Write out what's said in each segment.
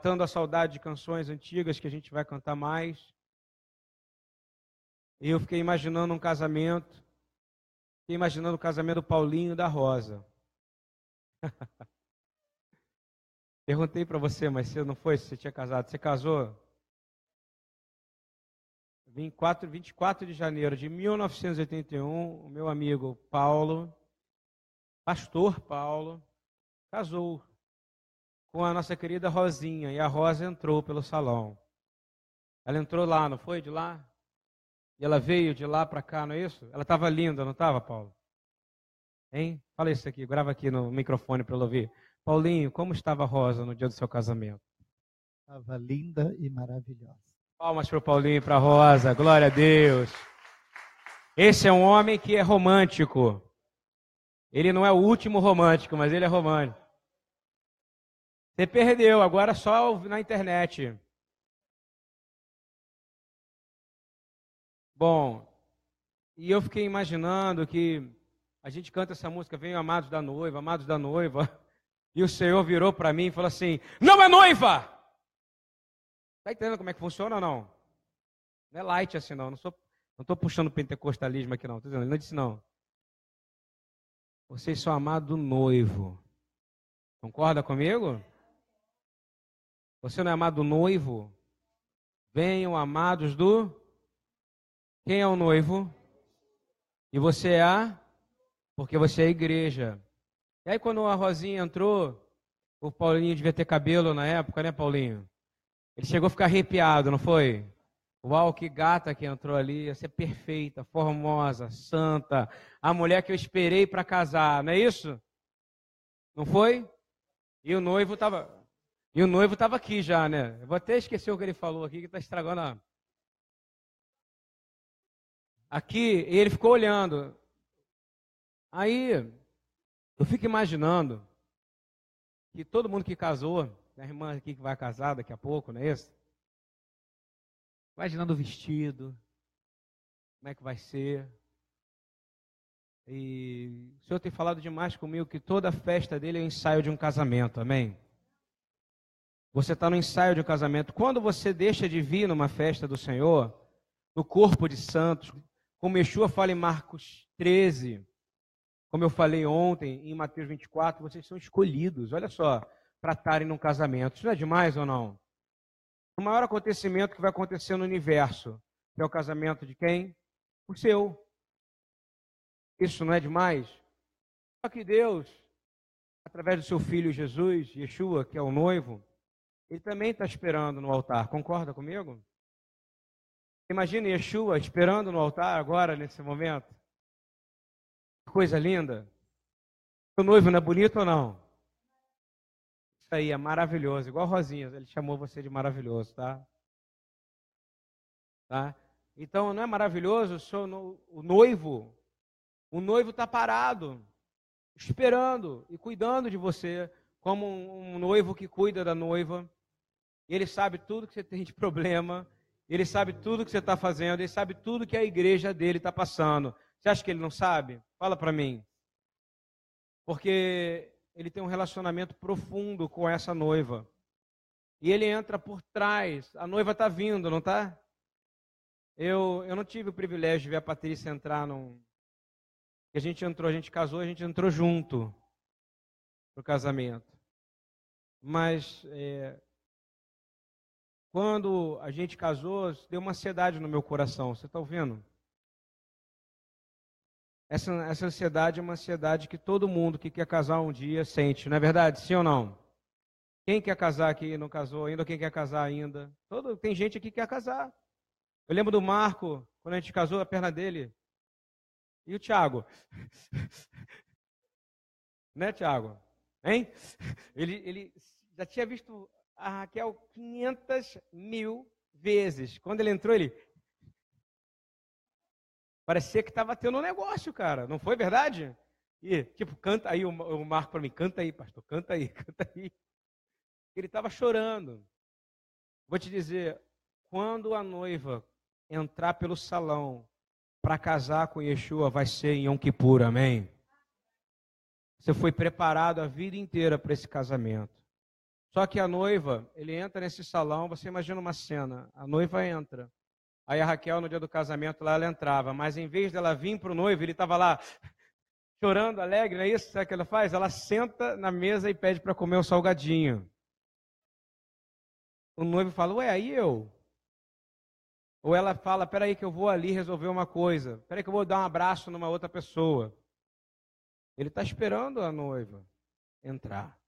matando a saudade de canções antigas que a gente vai cantar mais. E eu fiquei imaginando um casamento. Fiquei imaginando o casamento do Paulinho e da Rosa. Perguntei para você, mas você não foi você tinha casado. Você casou? 24, 24 de janeiro de 1981, o meu amigo Paulo, pastor Paulo, casou com a nossa querida Rosinha. E a Rosa entrou pelo salão. Ela entrou lá, não foi? De lá? E ela veio de lá para cá, não é isso? Ela estava linda, não estava, Paulo? Hein? Fala isso aqui, grava aqui no microfone para ela ouvir. Paulinho, como estava a Rosa no dia do seu casamento? Estava linda e maravilhosa. Palmas para o Paulinho e para a Rosa, glória a Deus. Esse é um homem que é romântico. Ele não é o último romântico, mas ele é romântico. Você perdeu, agora só na internet. Bom, e eu fiquei imaginando que a gente canta essa música, Venho Amados da Noiva, Amados da Noiva, e o Senhor virou para mim e falou assim: Não é noiva! Está entendendo como é que funciona ou não? Não é light assim, não. Não estou não puxando pentecostalismo aqui, não. Ele não disse, não. Vocês são amados do noivo. Concorda comigo? Você não é amado do noivo? Venham amados do. Quem é o noivo? E você é a? Porque você é a igreja. E aí, quando a Rosinha entrou, o Paulinho devia ter cabelo na época, né, Paulinho? Ele chegou a ficar arrepiado, não foi? Uau, que gata que entrou ali, ia ser perfeita, formosa, santa, a mulher que eu esperei para casar, não é isso? Não foi? E o noivo estava e o noivo estava aqui já, né? Eu vou até esquecer o que ele falou aqui, que está estragando a. Aqui, ele ficou olhando. Aí, eu fico imaginando que todo mundo que casou, a irmã aqui que vai casar daqui a pouco, não é isso? Imaginando o vestido, como é que vai ser. E o Senhor tem falado demais comigo que toda festa dele é um ensaio de um casamento, amém? Você está no ensaio de um casamento. Quando você deixa de vir numa festa do Senhor, no corpo de santos, como Yeshua fala em Marcos 13, como eu falei ontem em Mateus 24, vocês são escolhidos, olha só, para estarem num casamento. Isso não é demais ou não? O maior acontecimento que vai acontecer no universo é o casamento de quem? O seu. Isso não é demais? Só que Deus, através do seu filho Jesus, Yeshua, que é o noivo, ele também está esperando no altar. Concorda comigo? Imagina Yeshua esperando no altar agora, nesse momento. Que coisa linda. O noivo não é bonito ou não? Isso aí é maravilhoso. Igual Rosinha, ele chamou você de maravilhoso, tá? Tá? Então, não é maravilhoso? O noivo, o noivo está parado, esperando e cuidando de você, como um noivo que cuida da noiva. Ele sabe tudo que você tem de problema. Ele sabe tudo que você está fazendo. Ele sabe tudo que a igreja dele está passando. Você acha que ele não sabe? Fala para mim. Porque ele tem um relacionamento profundo com essa noiva. E ele entra por trás. A noiva está vindo, não está? Eu, eu não tive o privilégio de ver a Patrícia entrar num. A gente entrou, a gente casou, a gente entrou junto para o casamento. Mas é, quando a gente casou, deu uma ansiedade no meu coração. Você está ouvindo? Essa, essa ansiedade é uma ansiedade que todo mundo que quer casar um dia sente, não é verdade? Sim ou não? Quem quer casar aqui não casou ainda, quem quer casar ainda? Todo, tem gente aqui que quer casar. Eu lembro do Marco, quando a gente casou, a perna dele. E o Tiago? né, Tiago? Hein? Ele, ele já tinha visto a Raquel 500 mil vezes. Quando ele entrou, ele. Parecia que estava tendo um negócio, cara. Não foi verdade? E, tipo, canta aí, o Marco para mim, canta aí, pastor, canta aí, canta aí. Ele estava chorando. Vou te dizer, quando a noiva entrar pelo salão para casar com Yeshua, vai ser em Yom Kippur, amém? Você foi preparado a vida inteira para esse casamento. Só que a noiva, ele entra nesse salão, você imagina uma cena, a noiva entra. Aí a Raquel, no dia do casamento, lá ela entrava, mas em vez dela vir para o noivo, ele estava lá chorando, alegre, não é isso? Sabe o que ela faz? Ela senta na mesa e pede para comer o salgadinho. O noivo fala, ué, aí eu? Ou ela fala, peraí que eu vou ali resolver uma coisa. Peraí que eu vou dar um abraço numa outra pessoa. Ele está esperando a noiva entrar.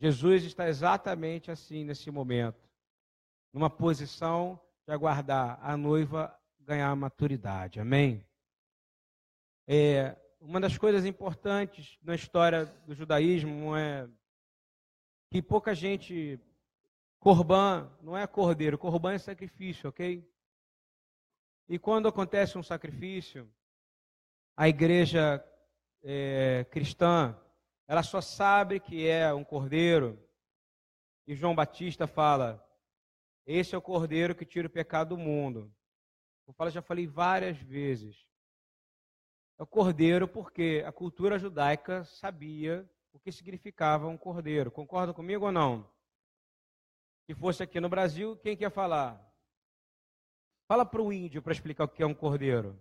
Jesus está exatamente assim nesse momento. Numa posição de aguardar a noiva ganhar maturidade. Amém? É, uma das coisas importantes na história do judaísmo é que pouca gente Corban não é cordeiro, corban é sacrifício, ok? E quando acontece um sacrifício, a igreja é, cristã, ela só sabe que é um cordeiro. E João Batista fala: esse é o cordeiro que tira o pecado do mundo. Eu falo, já falei várias vezes. É o cordeiro porque a cultura judaica sabia o que significava um cordeiro. Concorda comigo ou não? Se fosse aqui no Brasil, quem quer falar? Fala para o índio para explicar o que é um cordeiro.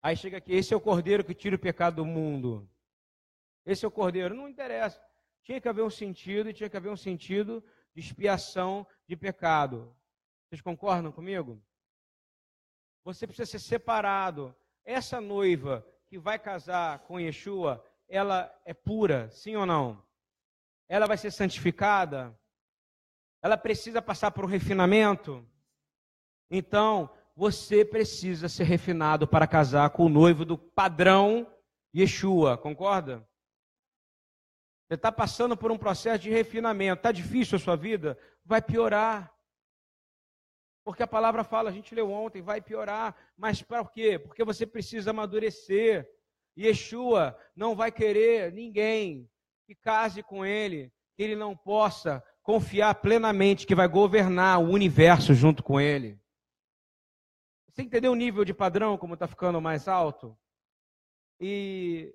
Aí chega aqui, esse é o cordeiro que tira o pecado do mundo. Esse é o cordeiro. Não interessa. Tinha que haver um sentido, e tinha que haver um sentido de expiação de pecado. Vocês concordam comigo? Você precisa ser separado. Essa noiva que vai casar com Yeshua, ela é pura, sim ou não? Ela vai ser santificada? ela precisa passar por um refinamento. Então, você precisa ser refinado para casar com o noivo do padrão Yeshua, concorda? Você está passando por um processo de refinamento. Está difícil a sua vida? Vai piorar. Porque a palavra fala, a gente leu ontem, vai piorar. Mas para quê? Porque você precisa amadurecer. Yeshua não vai querer ninguém que case com ele, que ele não possa confiar plenamente que vai governar o universo junto com ele. Você entendeu o nível de padrão, como está ficando mais alto? E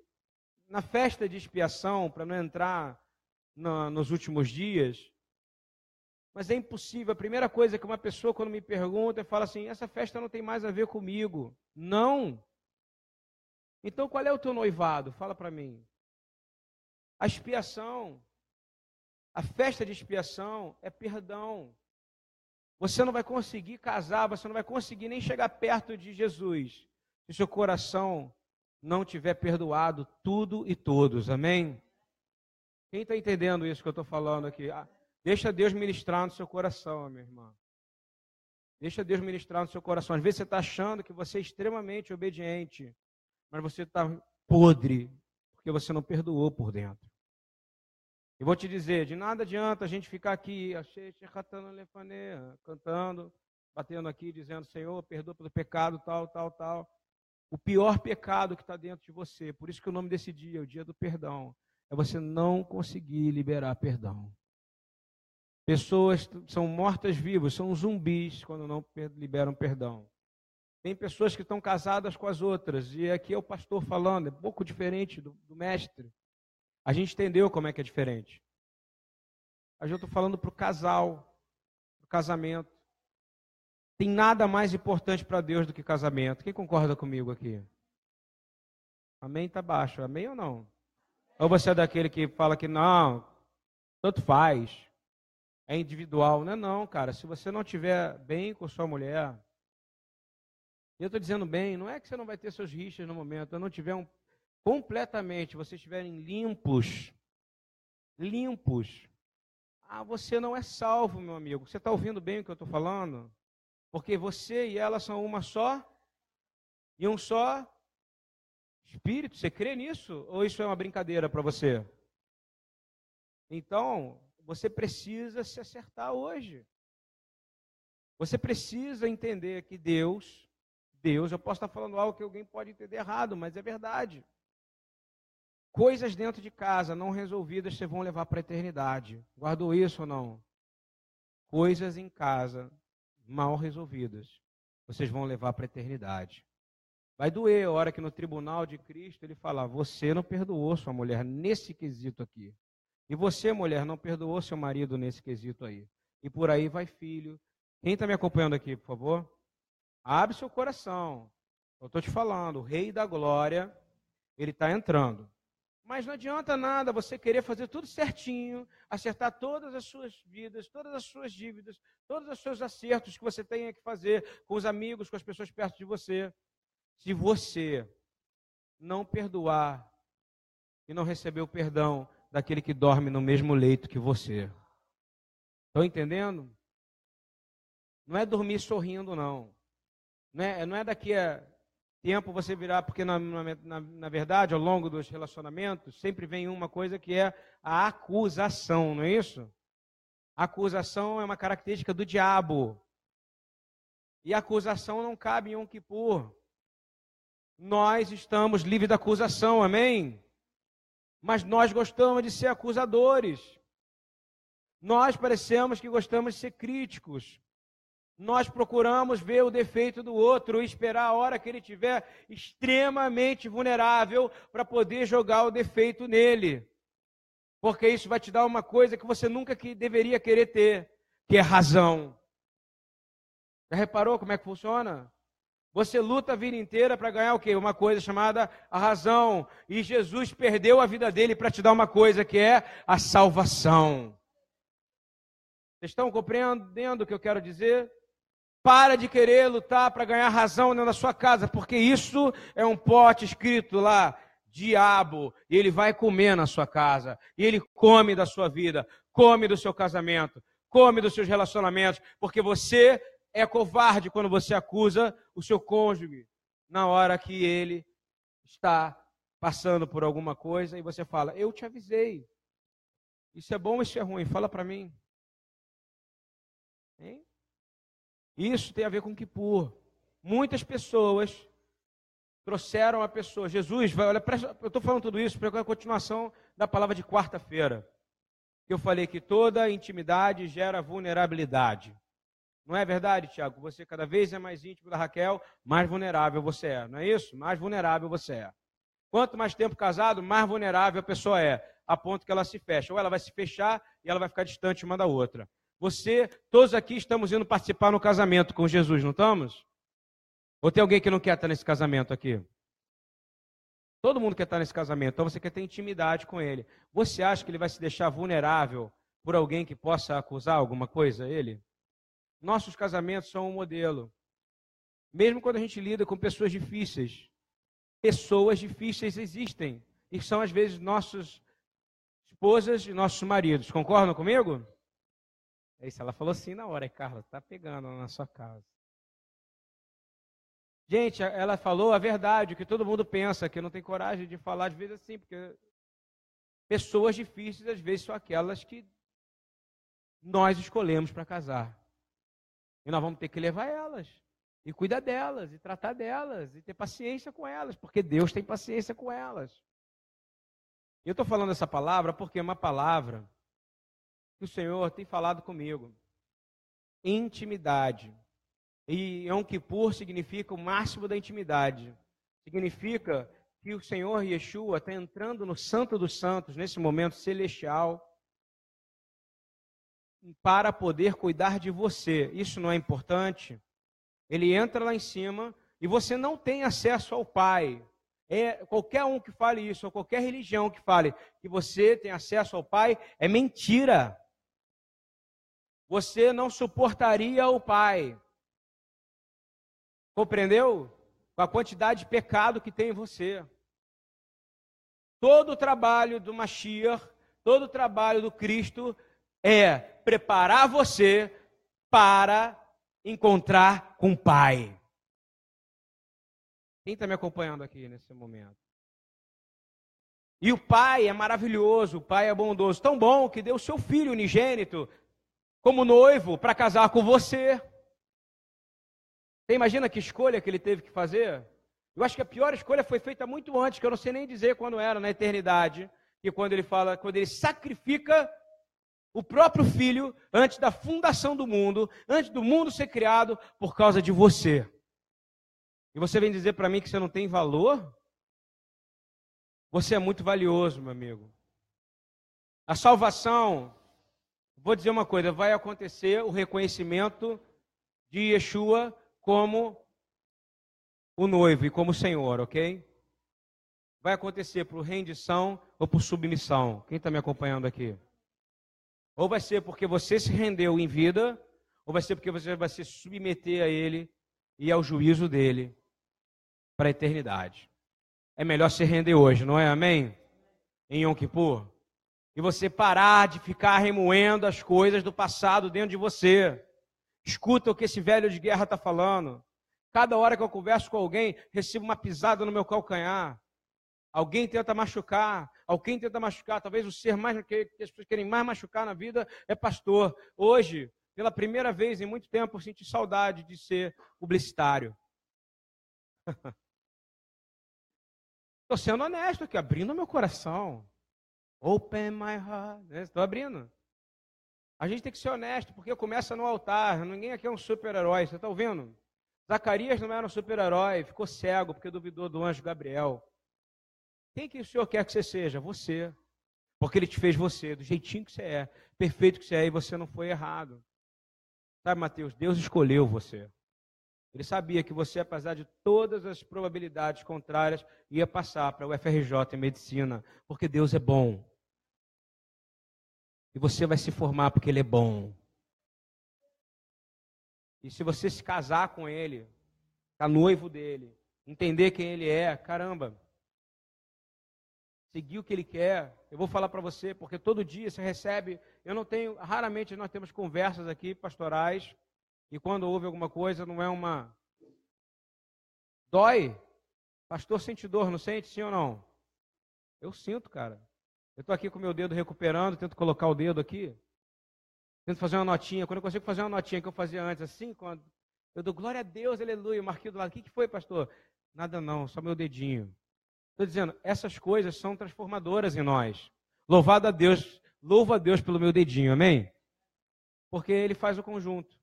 na festa de expiação, para não entrar no, nos últimos dias, mas é impossível. A primeira coisa que uma pessoa, quando me pergunta, fala assim: essa festa não tem mais a ver comigo. Não. Então qual é o teu noivado? Fala para mim. A expiação a festa de expiação é perdão. Você não vai conseguir casar, você não vai conseguir nem chegar perto de Jesus se seu coração não tiver perdoado tudo e todos. Amém? Quem está entendendo isso que eu estou falando aqui? Ah, deixa Deus ministrar no seu coração, minha irmã. Deixa Deus ministrar no seu coração. Às vezes você está achando que você é extremamente obediente, mas você está podre, porque você não perdoou por dentro. E vou te dizer, de nada adianta a gente ficar aqui, cantando, batendo aqui, dizendo, Senhor, perdoa pelo pecado, tal, tal, tal. O pior pecado que está dentro de você, por isso que o nome desse dia é o dia do perdão, é você não conseguir liberar perdão. Pessoas são mortas vivas, são zumbis quando não liberam perdão. Tem pessoas que estão casadas com as outras, e aqui é o pastor falando, é um pouco diferente do, do mestre. A gente entendeu como é que é diferente. Mas eu estou falando para o casal, para o casamento. Tem nada mais importante para Deus do que casamento. Quem concorda comigo aqui? Amém está baixo. Amém ou não? Ou você é daquele que fala que não, tanto faz, é individual. Não é não, cara. Se você não estiver bem com sua mulher, eu estou dizendo bem, não é que você não vai ter seus rixas no momento, eu não tiver um completamente, vocês estiverem limpos, limpos, ah, você não é salvo, meu amigo. Você está ouvindo bem o que eu estou falando? Porque você e ela são uma só e um só espírito. Você crê nisso? Ou isso é uma brincadeira para você? Então, você precisa se acertar hoje. Você precisa entender que Deus, Deus, eu posso estar falando algo que alguém pode entender errado, mas é verdade. Coisas dentro de casa não resolvidas você vão levar para a eternidade. Guardou isso ou não? Coisas em casa mal resolvidas, vocês vão levar para a eternidade. Vai doer a hora que no tribunal de Cristo ele falar: Você não perdoou sua mulher nesse quesito aqui. E você, mulher, não perdoou seu marido nesse quesito aí. E por aí vai filho. Quem está me acompanhando aqui, por favor? Abre seu coração. Eu estou te falando, o Rei da Glória, ele está entrando. Mas não adianta nada você querer fazer tudo certinho, acertar todas as suas vidas, todas as suas dívidas, todos os seus acertos que você tenha que fazer com os amigos, com as pessoas perto de você. Se você não perdoar e não receber o perdão daquele que dorme no mesmo leito que você. Estão entendendo? Não é dormir sorrindo, não. Não é, não é daqui a tempo você virar, porque na, na, na, verdade, ao longo dos relacionamentos, sempre vem uma coisa que é a acusação, não é isso? A acusação é uma característica do diabo. E a acusação não cabe em um Kippur. Nós estamos livres da acusação, amém? Mas nós gostamos de ser acusadores. Nós parecemos que gostamos de ser críticos nós procuramos ver o defeito do outro e esperar a hora que ele estiver extremamente vulnerável para poder jogar o defeito nele. Porque isso vai te dar uma coisa que você nunca que deveria querer ter, que é razão. Já reparou como é que funciona? Você luta a vida inteira para ganhar o quê? Uma coisa chamada a razão. E Jesus perdeu a vida dele para te dar uma coisa que é a salvação. Vocês estão compreendendo o que eu quero dizer? Para de querer lutar para ganhar razão na sua casa, porque isso é um pote escrito lá, diabo, e ele vai comer na sua casa, e ele come da sua vida, come do seu casamento, come dos seus relacionamentos, porque você é covarde quando você acusa o seu cônjuge na hora que ele está passando por alguma coisa e você fala: Eu te avisei. Isso é bom isso é ruim? Fala para mim. Hein? Isso tem a ver com Kippur. Muitas pessoas trouxeram a pessoa. Jesus, vai, olha, eu estou falando tudo isso para a continuação da palavra de quarta-feira. Eu falei que toda intimidade gera vulnerabilidade. Não é verdade, Tiago? Você cada vez é mais íntimo da Raquel, mais vulnerável você é. Não é isso? Mais vulnerável você é. Quanto mais tempo casado, mais vulnerável a pessoa é, a ponto que ela se fecha. Ou ela vai se fechar e ela vai ficar distante uma da outra. Você, todos aqui estamos indo participar no casamento com Jesus, não estamos? Ou tem alguém que não quer estar nesse casamento aqui? Todo mundo quer estar nesse casamento, então você quer ter intimidade com ele. Você acha que ele vai se deixar vulnerável por alguém que possa acusar alguma coisa a ele? Nossos casamentos são um modelo. Mesmo quando a gente lida com pessoas difíceis, pessoas difíceis existem e são às vezes nossas esposas e nossos maridos. Concordam comigo? É isso, ela falou assim na hora, é, Carla, tá pegando na sua casa. Gente, ela falou a verdade, o que todo mundo pensa, que não tem coragem de falar, às vezes assim, porque pessoas difíceis, às vezes, são aquelas que nós escolhemos para casar. E nós vamos ter que levar elas, e cuidar delas, e tratar delas, e ter paciência com elas, porque Deus tem paciência com elas. Eu estou falando essa palavra porque é uma palavra que o Senhor tem falado comigo. Intimidade. E Yom Kippur significa o máximo da intimidade. Significa que o Senhor Yeshua está entrando no Santo dos Santos, nesse momento celestial, para poder cuidar de você. Isso não é importante? Ele entra lá em cima e você não tem acesso ao Pai. É, qualquer um que fale isso, ou qualquer religião que fale que você tem acesso ao Pai, é mentira você não suportaria o Pai. Compreendeu? Com a quantidade de pecado que tem em você. Todo o trabalho do Mashiach, todo o trabalho do Cristo é preparar você para encontrar com o Pai. Quem está me acompanhando aqui nesse momento? E o Pai é maravilhoso, o Pai é bondoso, tão bom que deu o seu Filho unigênito como noivo para casar com você. Você imagina que escolha que ele teve que fazer? Eu acho que a pior escolha foi feita muito antes, que eu não sei nem dizer quando era, na eternidade, que quando ele fala, quando ele sacrifica o próprio filho antes da fundação do mundo, antes do mundo ser criado, por causa de você. E você vem dizer para mim que você não tem valor? Você é muito valioso, meu amigo. A salvação, vou dizer uma coisa, vai acontecer o reconhecimento de Yeshua como o noivo e como Senhor, ok? Vai acontecer por rendição ou por submissão. Quem está me acompanhando aqui? Ou vai ser porque você se rendeu em vida, ou vai ser porque você vai se submeter a Ele e ao juízo dele para a eternidade. É melhor se render hoje, não é? Amém? Em Yom Kippur e você parar de ficar remoendo as coisas do passado dentro de você. Escuta o que esse velho de guerra está falando. Cada hora que eu converso com alguém, recebo uma pisada no meu calcanhar. Alguém tenta machucar, alguém tenta machucar. Talvez o ser mais que, as pessoas querem mais machucar na vida é pastor. Hoje, pela primeira vez em muito tempo, eu senti saudade de ser publicitário. Estou sendo honesto aqui, abrindo meu coração. Open my heart. Estou né? abrindo. A gente tem que ser honesto, porque começa no altar. Ninguém aqui é um super-herói. Você está ouvindo? Zacarias não era um super-herói, ficou cego porque duvidou do anjo Gabriel. Quem que o Senhor quer que você seja? Você. Porque Ele te fez você, do jeitinho que você é, perfeito que você é, e você não foi errado. Sabe, Mateus? Deus escolheu você. Ele sabia que você, apesar de todas as probabilidades contrárias, ia passar para o FRJ em medicina, porque Deus é bom. E você vai se formar porque Ele é bom. E se você se casar com Ele, ficar noivo dele, entender quem Ele é, caramba, seguir o que Ele quer. Eu vou falar para você, porque todo dia você recebe. Eu não tenho, raramente nós temos conversas aqui pastorais e quando houve alguma coisa, não é uma. Dói. Pastor sente dor, não sente? Sim ou não? Eu sinto, cara. Eu estou aqui com meu dedo recuperando, tento colocar o dedo aqui. Tento fazer uma notinha. Quando eu consigo fazer uma notinha que eu fazia antes, assim, quando eu dou glória a Deus, aleluia, marquei do lado. O que, que foi, pastor? Nada não, só meu dedinho. Estou dizendo, essas coisas são transformadoras em nós. Louvado a Deus, louvo a Deus pelo meu dedinho, amém? Porque ele faz o conjunto.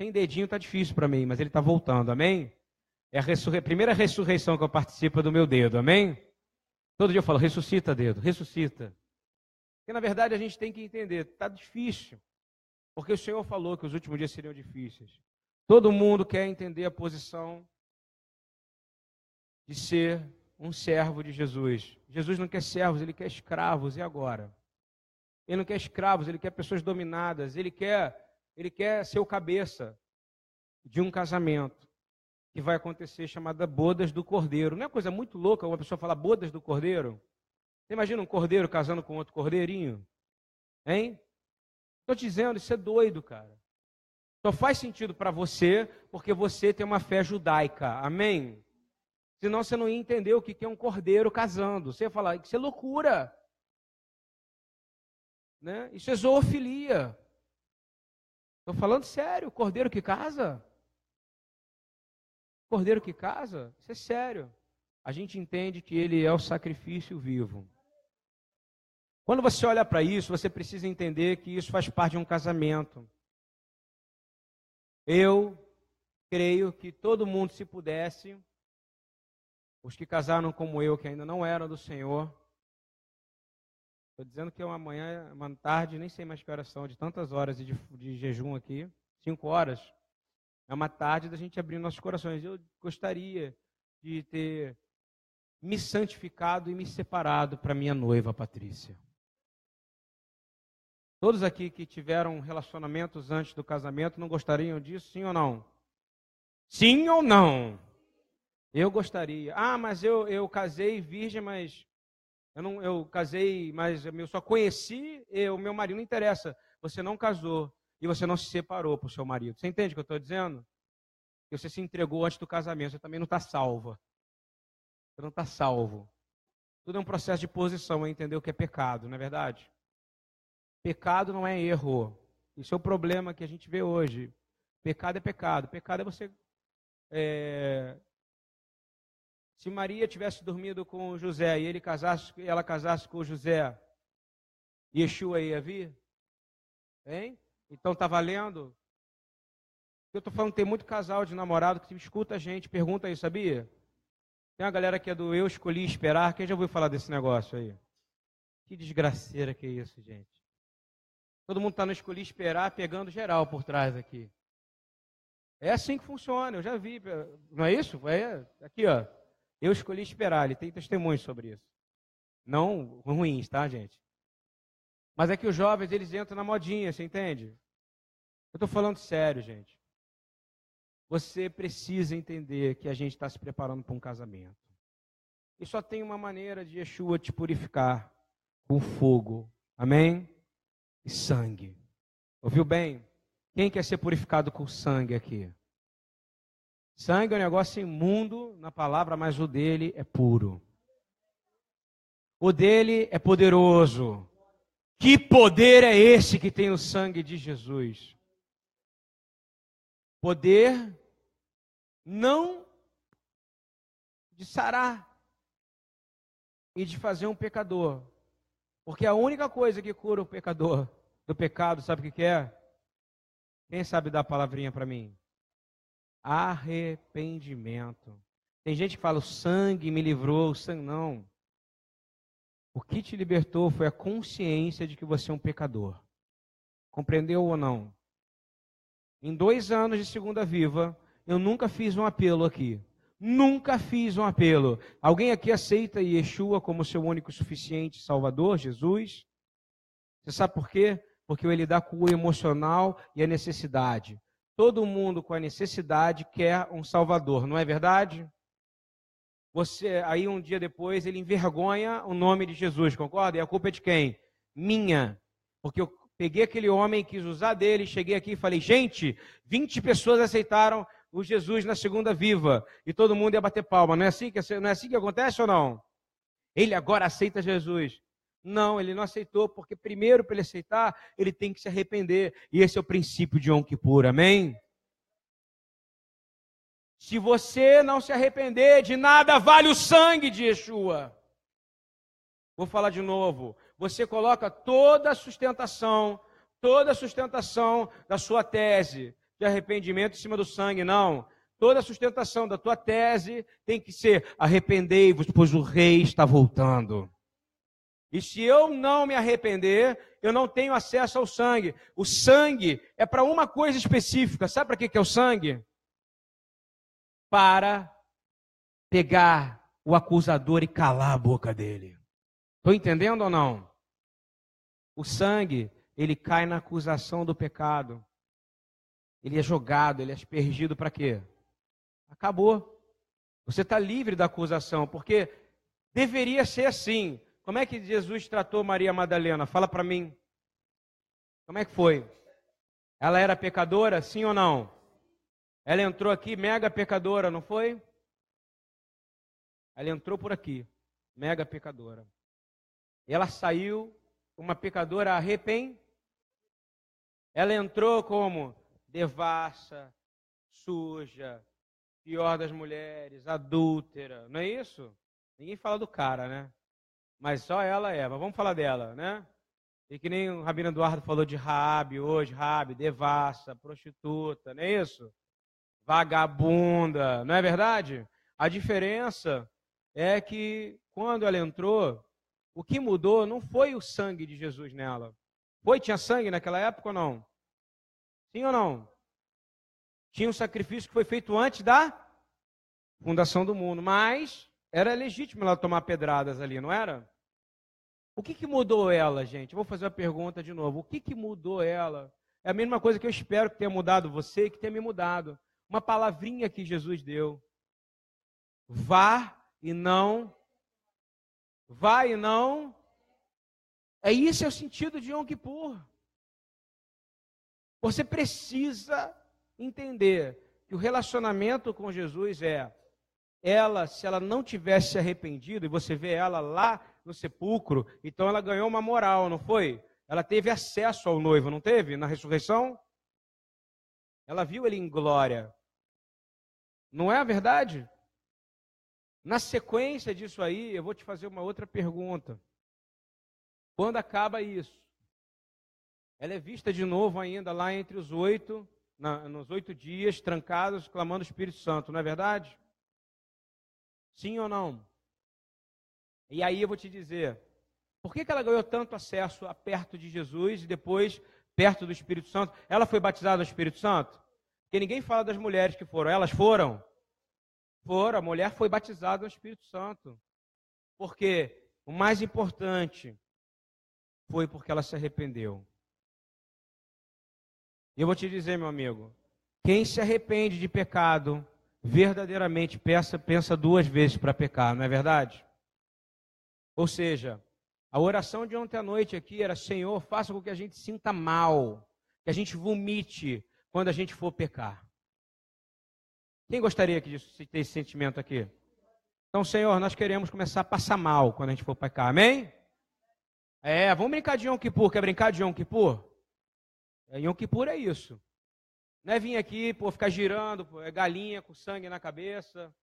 Sem dedinho está difícil para mim, mas ele está voltando, amém? É a ressurre... primeira ressurreição que eu participo do meu dedo, amém? Todo dia eu falo, ressuscita, dedo, ressuscita. Porque na verdade a gente tem que entender, está difícil. Porque o Senhor falou que os últimos dias seriam difíceis. Todo mundo quer entender a posição de ser um servo de Jesus. Jesus não quer servos, ele quer escravos, e agora? Ele não quer escravos, ele quer pessoas dominadas, ele quer ele quer ser o cabeça de um casamento que vai acontecer chamada bodas do cordeiro. Não é coisa muito louca uma pessoa falar bodas do cordeiro? Você imagina um cordeiro casando com outro cordeirinho? Hein? Estou dizendo, isso é doido, cara. Só faz sentido para você porque você tem uma fé judaica. Amém? Senão você não ia entender o que é um cordeiro casando. Você ia falar, isso é loucura. Né? Isso é zoofilia. Estou falando sério, cordeiro que casa? Cordeiro que casa? Isso é sério. A gente entende que ele é o sacrifício vivo. Quando você olha para isso, você precisa entender que isso faz parte de um casamento. Eu creio que todo mundo, se pudesse, os que casaram como eu, que ainda não eram do Senhor, Estou dizendo que é uma manhã, uma tarde, nem sei mais que horas são, de tantas horas de, de jejum aqui, cinco horas. É uma tarde da gente abrir nossos corações. Eu gostaria de ter me santificado e me separado para minha noiva Patrícia. Todos aqui que tiveram relacionamentos antes do casamento não gostariam disso, sim ou não? Sim ou não? Eu gostaria. Ah, mas eu, eu casei virgem, mas eu, não, eu casei, mas eu só conheci, o meu marido não interessa. Você não casou e você não se separou para o seu marido. Você entende o que eu estou dizendo? Que você se entregou antes do casamento, você também não está salva. Você não está salvo. Tudo é um processo de posição, é entender o que é pecado, não é verdade? Pecado não é erro. Isso é o problema que a gente vê hoje. Pecado é pecado. Pecado é você é, se Maria tivesse dormido com José e ele casasse, ela casasse com José, Yeshua ia vir? Hein? Então tá valendo? Eu estou falando, tem muito casal de namorado que escuta a gente, pergunta aí, sabia? Tem uma galera que é do Eu Escolhi Esperar, quem já ouviu falar desse negócio aí? Que desgraceira que é isso, gente. Todo mundo está no escolhi esperar, pegando geral por trás aqui. É assim que funciona, eu já vi. Não é isso? É aqui, ó. Eu escolhi esperar, ele tem testemunhos sobre isso. Não ruins, tá, gente? Mas é que os jovens, eles entram na modinha, você entende? Eu estou falando sério, gente. Você precisa entender que a gente está se preparando para um casamento. E só tem uma maneira de Yeshua te purificar com fogo. Amém? E sangue. Ouviu bem? Quem quer ser purificado com sangue aqui? Sangue é um negócio imundo na palavra, mas o dele é puro. O dele é poderoso. Que poder é esse que tem o sangue de Jesus? Poder não de sarar e de fazer um pecador. Porque a única coisa que cura o pecador do pecado, sabe o que é? Quem sabe dar a palavrinha para mim? Arrependimento. Tem gente que fala, o sangue me livrou, o sangue não. O que te libertou foi a consciência de que você é um pecador. Compreendeu ou não? Em dois anos de Segunda Viva, eu nunca fiz um apelo aqui. Nunca fiz um apelo. Alguém aqui aceita Yeshua como seu único suficiente Salvador, Jesus? Você sabe por quê? Porque ele dá com o emocional e a necessidade. Todo mundo com a necessidade quer um Salvador, não é verdade? Você aí um dia depois ele envergonha o nome de Jesus, concorda? E a culpa é de quem? Minha. Porque eu peguei aquele homem, quis usar dele, cheguei aqui e falei: "Gente, 20 pessoas aceitaram o Jesus na segunda viva e todo mundo ia bater palma. Não é assim que não é assim que acontece ou não? Ele agora aceita Jesus. Não, ele não aceitou, porque primeiro para ele aceitar, ele tem que se arrepender. E esse é o princípio de Yom Kippur, amém? Se você não se arrepender, de nada vale o sangue de Yeshua. Vou falar de novo. Você coloca toda a sustentação, toda a sustentação da sua tese de arrependimento em cima do sangue, não. Toda a sustentação da tua tese tem que ser arrependei-vos, pois o rei está voltando. E se eu não me arrepender, eu não tenho acesso ao sangue. O sangue é para uma coisa específica. Sabe para que é o sangue? para pegar o acusador e calar a boca dele. Estou entendendo ou não? O sangue, ele cai na acusação do pecado. Ele é jogado, ele é aspergido para quê? Acabou. Você está livre da acusação, porque deveria ser assim. Como é que Jesus tratou Maria Madalena? Fala para mim. Como é que foi? Ela era pecadora, sim ou não? Ela entrou aqui mega pecadora, não foi? Ela entrou por aqui, mega pecadora. Ela saiu uma pecadora arrependida. Ela entrou como devassa, suja, pior das mulheres, adúltera, não é isso? Ninguém fala do cara, né? Mas só ela é. Mas vamos falar dela, né? E que nem o Rabino Eduardo falou de Rabi hoje, Rabi, devassa, prostituta, não é isso? vagabunda, não é verdade? A diferença é que quando ela entrou, o que mudou não foi o sangue de Jesus nela. Foi, tinha sangue naquela época ou não? Sim ou não? Tinha um sacrifício que foi feito antes da fundação do mundo, mas era legítimo ela tomar pedradas ali, não era? O que, que mudou ela, gente? Vou fazer a pergunta de novo. O que, que mudou ela? É a mesma coisa que eu espero que tenha mudado você e que tenha me mudado uma palavrinha que Jesus deu. Vá e não. Vá e não. É isso é o sentido de Yom Kippur. Você precisa entender que o relacionamento com Jesus é ela, se ela não tivesse arrependido, e você vê ela lá no sepulcro, então ela ganhou uma moral, não foi? Ela teve acesso ao noivo, não teve? Na ressurreição? Ela viu ele em glória. Não é a verdade? Na sequência disso aí, eu vou te fazer uma outra pergunta. Quando acaba isso? Ela é vista de novo ainda lá entre os oito, na, nos oito dias, trancados, clamando o Espírito Santo, não é verdade? Sim ou não? E aí eu vou te dizer, Por que, que ela ganhou tanto acesso a perto de Jesus e depois perto do Espírito Santo? Ela foi batizada no Espírito Santo? Porque ninguém fala das mulheres que foram. Elas foram? Foram. A mulher foi batizada no Espírito Santo. Porque o mais importante foi porque ela se arrependeu. E eu vou te dizer, meu amigo, quem se arrepende de pecado, verdadeiramente pensa, pensa duas vezes para pecar, não é verdade? Ou seja, a oração de ontem à noite aqui era: Senhor, faça com que a gente sinta mal, que a gente vomite quando a gente for pecar. Quem gostaria de ter esse sentimento aqui? Então, Senhor, nós queremos começar a passar mal quando a gente for pecar, amém? É, vamos brincar de Yom Kippur. Quer brincar de Yom Kippur? É, Yom Kippur é isso. Não é vir aqui, pô, ficar girando, pô, é galinha com sangue na cabeça,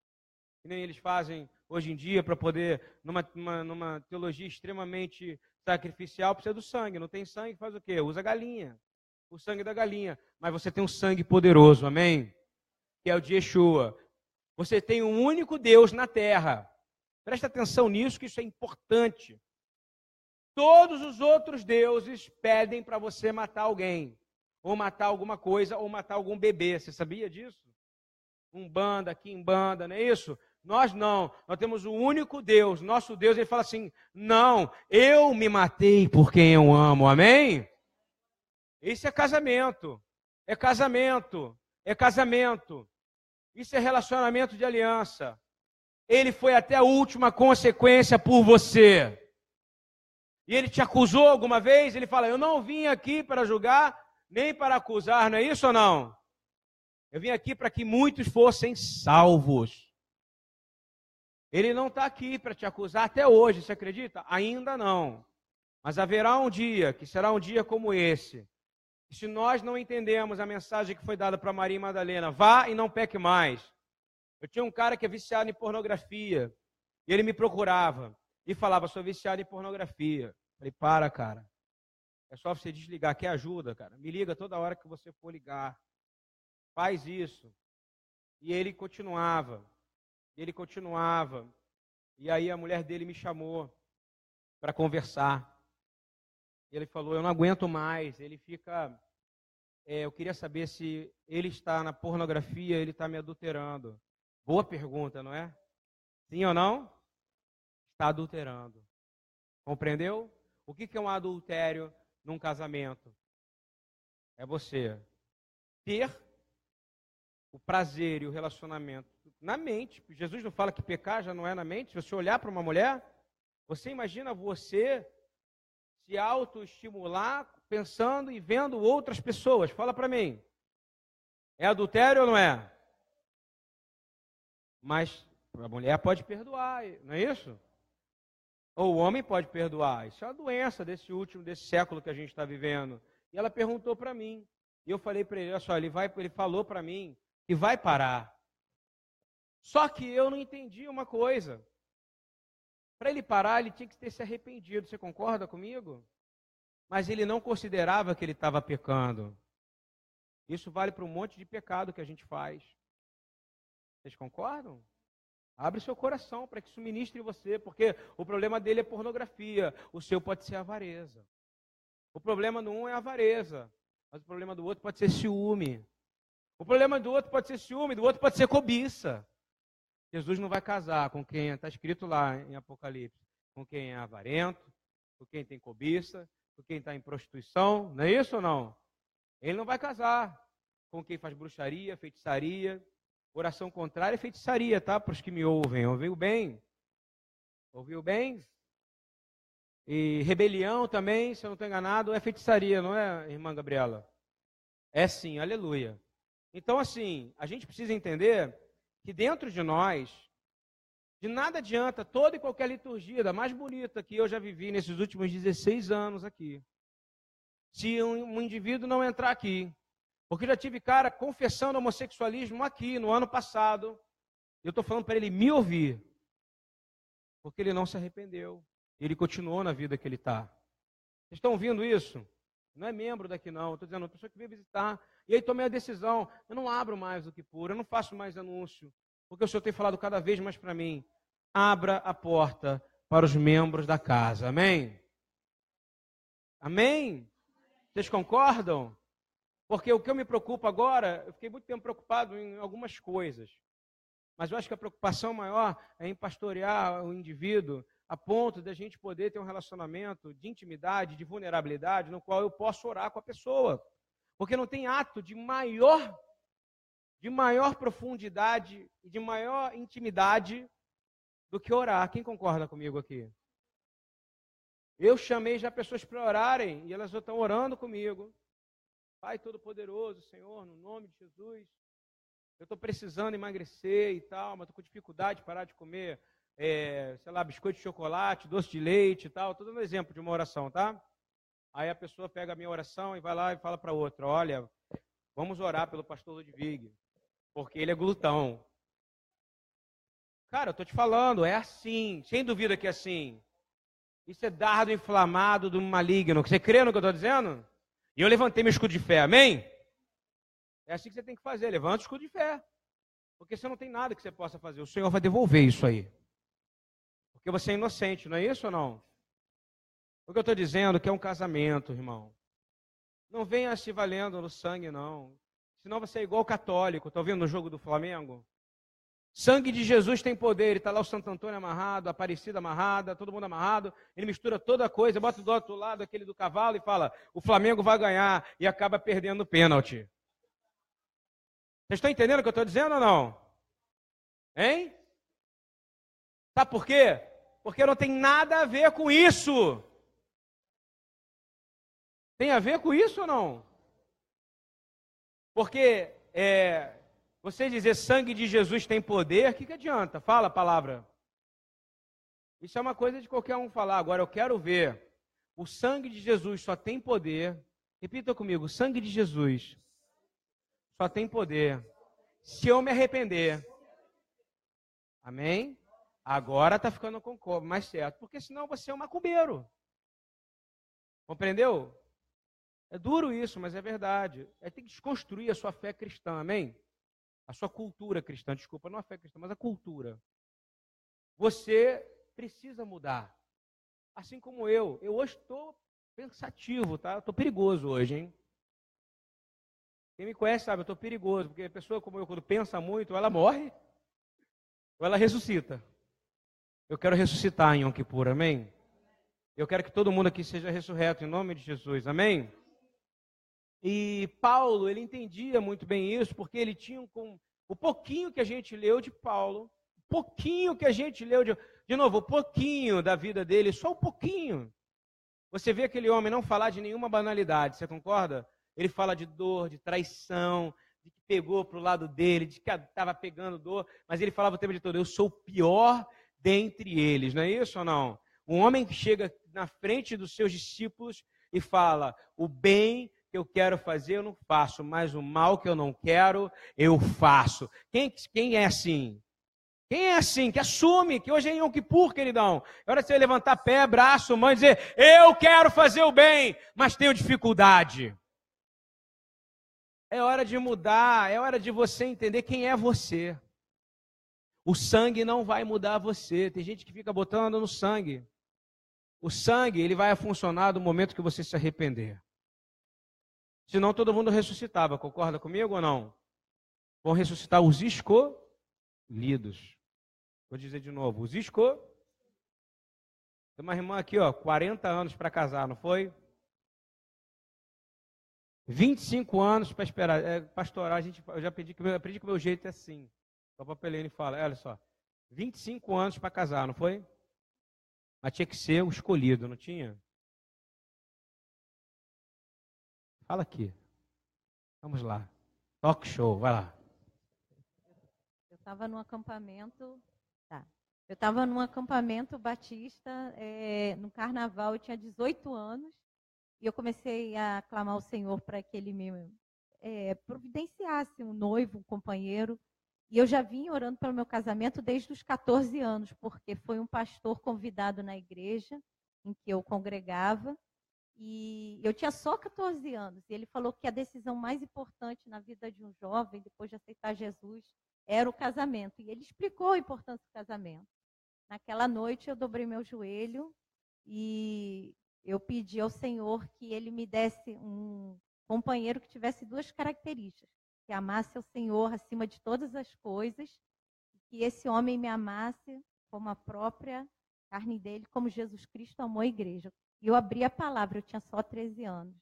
que nem eles fazem hoje em dia para poder, numa, numa, numa, teologia extremamente sacrificial, precisa do sangue. Não tem sangue, faz o quê? Usa galinha. O sangue da galinha. Mas você tem um sangue poderoso, amém? Que é o de Yeshua. Você tem um único Deus na terra. Presta atenção nisso, que isso é importante. Todos os outros deuses pedem para você matar alguém, ou matar alguma coisa, ou matar algum bebê. Você sabia disso? Um banda, aqui em banda, não é isso? Nós não. Nós temos o único Deus. Nosso Deus, ele fala assim: não, eu me matei por quem eu amo. Amém? Isso é casamento. É casamento. É casamento. Isso é relacionamento de aliança. Ele foi até a última consequência por você e ele te acusou alguma vez, ele fala: Eu não vim aqui para julgar, nem para acusar, não é isso ou não? Eu vim aqui para que muitos fossem salvos. Ele não está aqui para te acusar até hoje, você acredita? Ainda não. Mas haverá um dia, que será um dia como esse, se nós não entendemos a mensagem que foi dada para Maria Madalena, vá e não peque mais. Eu tinha um cara que é viciado em pornografia, e ele me procurava e falava, sou viciado em pornografia. Falei, para, cara. É só você desligar. Quer ajuda, cara? Me liga toda hora que você for ligar. Faz isso. E ele continuava. Ele continuava. E aí a mulher dele me chamou para conversar. Ele falou: Eu não aguento mais. Ele fica. É, eu queria saber se ele está na pornografia, ele está me adulterando. Boa pergunta, não é? Sim ou não? está adulterando. Compreendeu? O que é um adultério num casamento? É você ter o prazer e o relacionamento na mente. Jesus não fala que pecar já não é na mente. Se você olhar para uma mulher, você imagina você se autoestimular pensando e vendo outras pessoas. Fala para mim. É adultério ou não é? Mas a mulher pode perdoar, não é isso? Ou o homem pode perdoar. Isso é uma doença desse último, desse século que a gente está vivendo. E ela perguntou para mim. E eu falei para ele, olha só, ele, vai, ele falou para mim que vai parar. Só que eu não entendi uma coisa. Para ele parar, ele tinha que ter se arrependido. Você concorda comigo? Mas ele não considerava que ele estava pecando. Isso vale para um monte de pecado que a gente faz. Vocês concordam? Abre seu coração para que isso ministre você, porque o problema dele é pornografia, o seu pode ser avareza. O problema do um é avareza, mas o problema do outro pode ser ciúme. O problema do outro pode ser ciúme, do outro pode ser cobiça. Jesus não vai casar com quem está escrito lá em Apocalipse, com quem é avarento, com quem tem cobiça, com quem está em prostituição, não é isso ou não? Ele não vai casar com quem faz bruxaria, feitiçaria, Oração contrária é feitiçaria, tá? Para os que me ouvem. Ouviu bem? Ouviu bem? E rebelião também, se eu não estou enganado, é feitiçaria, não é, irmã Gabriela? É sim, aleluia. Então, assim, a gente precisa entender que dentro de nós, de nada adianta toda e qualquer liturgia, da mais bonita que eu já vivi nesses últimos 16 anos aqui. Se um, um indivíduo não entrar aqui porque já tive cara confessando homossexualismo aqui no ano passado. Eu estou falando para ele me ouvir. Porque ele não se arrependeu. Ele continuou na vida que ele está. Vocês estão ouvindo isso? Não é membro daqui, não. Estou dizendo, uma pessoa que veio visitar. E aí tomei a decisão. Eu não abro mais o que puro, eu não faço mais anúncio. Porque o Senhor tem falado cada vez mais para mim. Abra a porta para os membros da casa. Amém? Amém? Vocês concordam? Porque o que eu me preocupo agora, eu fiquei muito tempo preocupado em algumas coisas. Mas eu acho que a preocupação maior é em pastorear o indivíduo a ponto de a gente poder ter um relacionamento de intimidade, de vulnerabilidade, no qual eu posso orar com a pessoa. Porque não tem ato de maior de maior profundidade e de maior intimidade do que orar. Quem concorda comigo aqui? Eu chamei já pessoas para orarem e elas estão orando comigo. Pai Todo-Poderoso, Senhor, no nome de Jesus, eu estou precisando emagrecer e tal, mas estou com dificuldade de parar de comer, é, sei lá, biscoito de chocolate, doce de leite e tal. Estou dando um exemplo de uma oração, tá? Aí a pessoa pega a minha oração e vai lá e fala para outra: Olha, vamos orar pelo pastor Ludwig, porque ele é glutão. Cara, eu estou te falando, é assim, sem dúvida que é assim. Isso é dardo inflamado do maligno. Você crê no que eu estou dizendo? E eu levantei meu escudo de fé, amém? É assim que você tem que fazer, levanta o escudo de fé. Porque você não tem nada que você possa fazer. O Senhor vai devolver isso aí. Porque você é inocente, não é isso ou não? O que eu estou dizendo é que é um casamento, irmão. Não venha se valendo no sangue, não. Senão você é igual católico. Está ouvindo no jogo do Flamengo? Sangue de Jesus tem poder. Está lá o Santo Antônio amarrado, a Aparecida amarrada, todo mundo amarrado. Ele mistura toda a coisa, bota do outro lado aquele do cavalo e fala: o Flamengo vai ganhar e acaba perdendo o pênalti. Vocês estão entendendo o que eu estou dizendo ou não? Hein? Sabe por quê? Porque não tem nada a ver com isso. Tem a ver com isso ou não? Porque é, você dizer sangue de Jesus tem poder, o que, que adianta? Fala a palavra. Isso é uma coisa de qualquer um falar. Agora eu quero ver. O sangue de Jesus só tem poder. Repita comigo: o sangue de Jesus só tem poder se eu me arrepender. Amém? Agora está ficando mais certo. Porque senão você é um macumbeiro. Compreendeu? É duro isso, mas é verdade. É ter que desconstruir a sua fé cristã. Amém? A sua cultura cristã, desculpa, não a fé cristã, mas a cultura. Você precisa mudar. Assim como eu. Eu hoje estou pensativo, tá? Estou perigoso hoje, hein? Quem me conhece sabe, eu estou perigoso, porque a pessoa como eu, quando pensa muito, ela morre ou ela ressuscita. Eu quero ressuscitar em Yom Kippur, amém? Eu quero que todo mundo aqui seja ressurreto em nome de Jesus, amém? E Paulo, ele entendia muito bem isso, porque ele tinha um, o pouquinho que a gente leu de Paulo, pouquinho que a gente leu de, de novo, o pouquinho da vida dele, só um pouquinho. Você vê aquele homem não falar de nenhuma banalidade, você concorda? Ele fala de dor, de traição, de que pegou para o lado dele, de que estava pegando dor, mas ele falava o tempo de todo: Eu sou o pior dentre eles, não é isso ou não? Um homem que chega na frente dos seus discípulos e fala: O bem eu quero fazer, eu não faço, mas o mal que eu não quero, eu faço. Quem, quem é assim? Quem é assim? Que assume que hoje é Yom Kippur, queridão. É hora de você levantar pé, braço, mão e dizer: Eu quero fazer o bem, mas tenho dificuldade. É hora de mudar, é hora de você entender quem é você. O sangue não vai mudar você. Tem gente que fica botando no sangue. O sangue, ele vai funcionar no momento que você se arrepender. Senão todo mundo ressuscitava, concorda comigo ou não? Vão ressuscitar os escolhidos. Vou dizer de novo, os escolhidos. Tem uma irmã aqui, ó, 40 anos para casar, não foi? 25 anos para esperar. É, pastorar, a gente, eu já pedi que, eu aprendi que o meu jeito é assim. O Papelene fala, olha só, 25 anos para casar, não foi? Mas tinha que ser o escolhido, não tinha? Fala aqui. Vamos lá. Talk show, vai lá. Eu estava num acampamento. Tá. Eu estava num acampamento batista é, no carnaval, eu tinha 18 anos, e eu comecei a clamar ao Senhor para que Ele me é, providenciasse um noivo, um companheiro. E eu já vim orando pelo meu casamento desde os 14 anos, porque foi um pastor convidado na igreja em que eu congregava. E eu tinha só 14 anos. E ele falou que a decisão mais importante na vida de um jovem, depois de aceitar Jesus, era o casamento. E ele explicou a importância do casamento. Naquela noite eu dobrei meu joelho e eu pedi ao Senhor que ele me desse um companheiro que tivesse duas características: que amasse ao Senhor acima de todas as coisas, e que esse homem me amasse como a própria carne dele, como Jesus Cristo amou a igreja. E eu abri a palavra, eu tinha só 13 anos.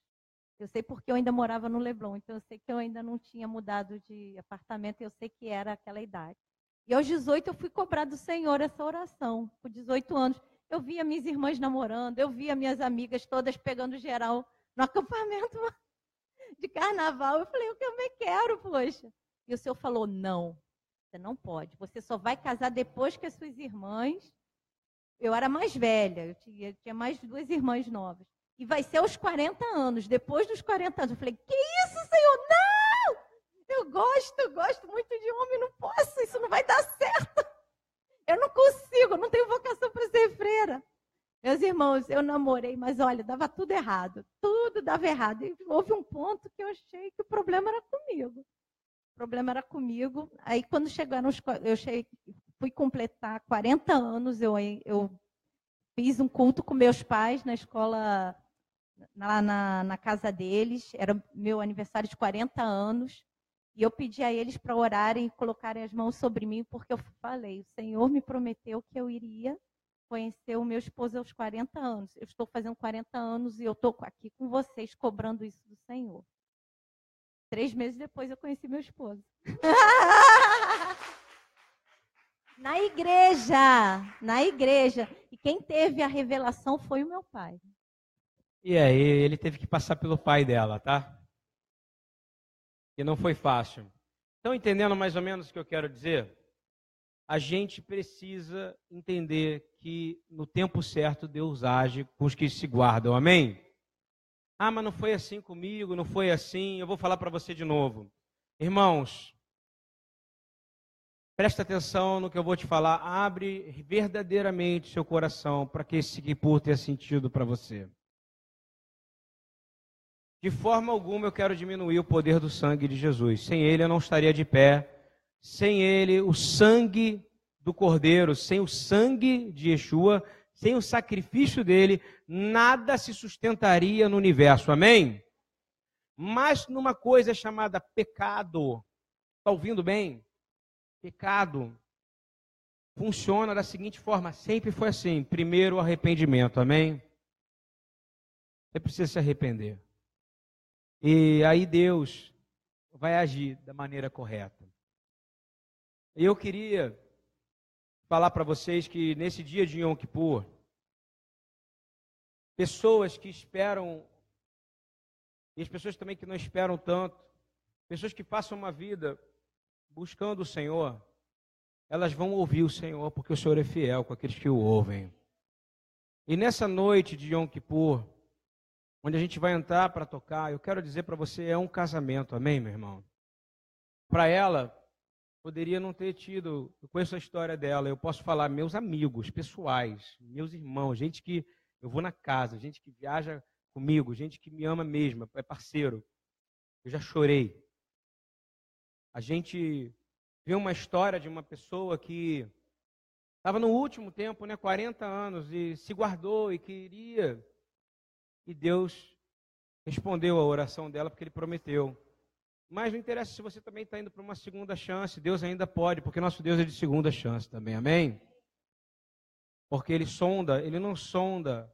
Eu sei porque eu ainda morava no Leblon, então eu sei que eu ainda não tinha mudado de apartamento, eu sei que era aquela idade. E aos 18 eu fui cobrar do Senhor essa oração, com 18 anos. Eu via minhas irmãs namorando, eu via minhas amigas todas pegando geral no acampamento de carnaval. Eu falei, eu também quero, poxa. E o Senhor falou, não, você não pode. Você só vai casar depois que as suas irmãs. Eu era mais velha, eu tinha, eu tinha mais duas irmãs novas. E vai ser aos 40 anos, depois dos 40 anos. Eu falei, que isso, Senhor? Não! Eu gosto, gosto muito de homem, não posso, isso não vai dar certo. Eu não consigo, não tenho vocação para ser freira. Meus irmãos, eu namorei, mas olha, dava tudo errado. Tudo dava errado. E houve um ponto que eu achei que o problema era comigo. O problema era comigo. Aí, quando chegaram os. Eu cheguei, fui completar 40 anos, eu, eu fiz um culto com meus pais na escola, lá na, na casa deles. Era meu aniversário de 40 anos. E eu pedi a eles para orarem e colocarem as mãos sobre mim, porque eu falei: o Senhor me prometeu que eu iria conhecer o meu esposo aos 40 anos. Eu estou fazendo 40 anos e eu estou aqui com vocês cobrando isso do Senhor. Três meses depois eu conheci meu esposo. na igreja, na igreja. E quem teve a revelação foi o meu pai. E aí, ele teve que passar pelo pai dela, tá? E não foi fácil. Estão entendendo mais ou menos o que eu quero dizer? A gente precisa entender que no tempo certo Deus age com os que se guardam. Amém? Ah, mas não foi assim comigo, não foi assim. Eu vou falar para você de novo. Irmãos, presta atenção no que eu vou te falar. Abre verdadeiramente seu coração para que esse Kippur tenha sentido para você. De forma alguma eu quero diminuir o poder do sangue de Jesus. Sem ele eu não estaria de pé. Sem ele, o sangue do Cordeiro, sem o sangue de Yeshua, sem o sacrifício dele, nada se sustentaria no universo. Amém? Mas numa coisa chamada pecado, está ouvindo bem? Pecado funciona da seguinte forma: sempre foi assim. Primeiro, o arrependimento. Amém? Você precisa se arrepender. E aí Deus vai agir da maneira correta. Eu queria falar para vocês que nesse dia de Yom Kippur, pessoas que esperam, e as pessoas também que não esperam tanto, pessoas que passam uma vida buscando o Senhor, elas vão ouvir o Senhor, porque o Senhor é fiel com aqueles que o ouvem. E nessa noite de Yom Kippur, onde a gente vai entrar para tocar, eu quero dizer para você, é um casamento, amém, meu irmão? Para ela, poderia não ter tido, eu conheço a história dela, eu posso falar, meus amigos pessoais, meus irmãos, gente que eu vou na casa, gente que viaja comigo, gente que me ama mesmo, é parceiro. Eu já chorei. A gente vê uma história de uma pessoa que estava no último tempo, né, 40 anos, e se guardou e queria e Deus respondeu a oração dela porque ele prometeu. Mas não interessa se você também está indo para uma segunda chance, Deus ainda pode, porque nosso Deus é de segunda chance também, amém? Porque ele sonda, ele não sonda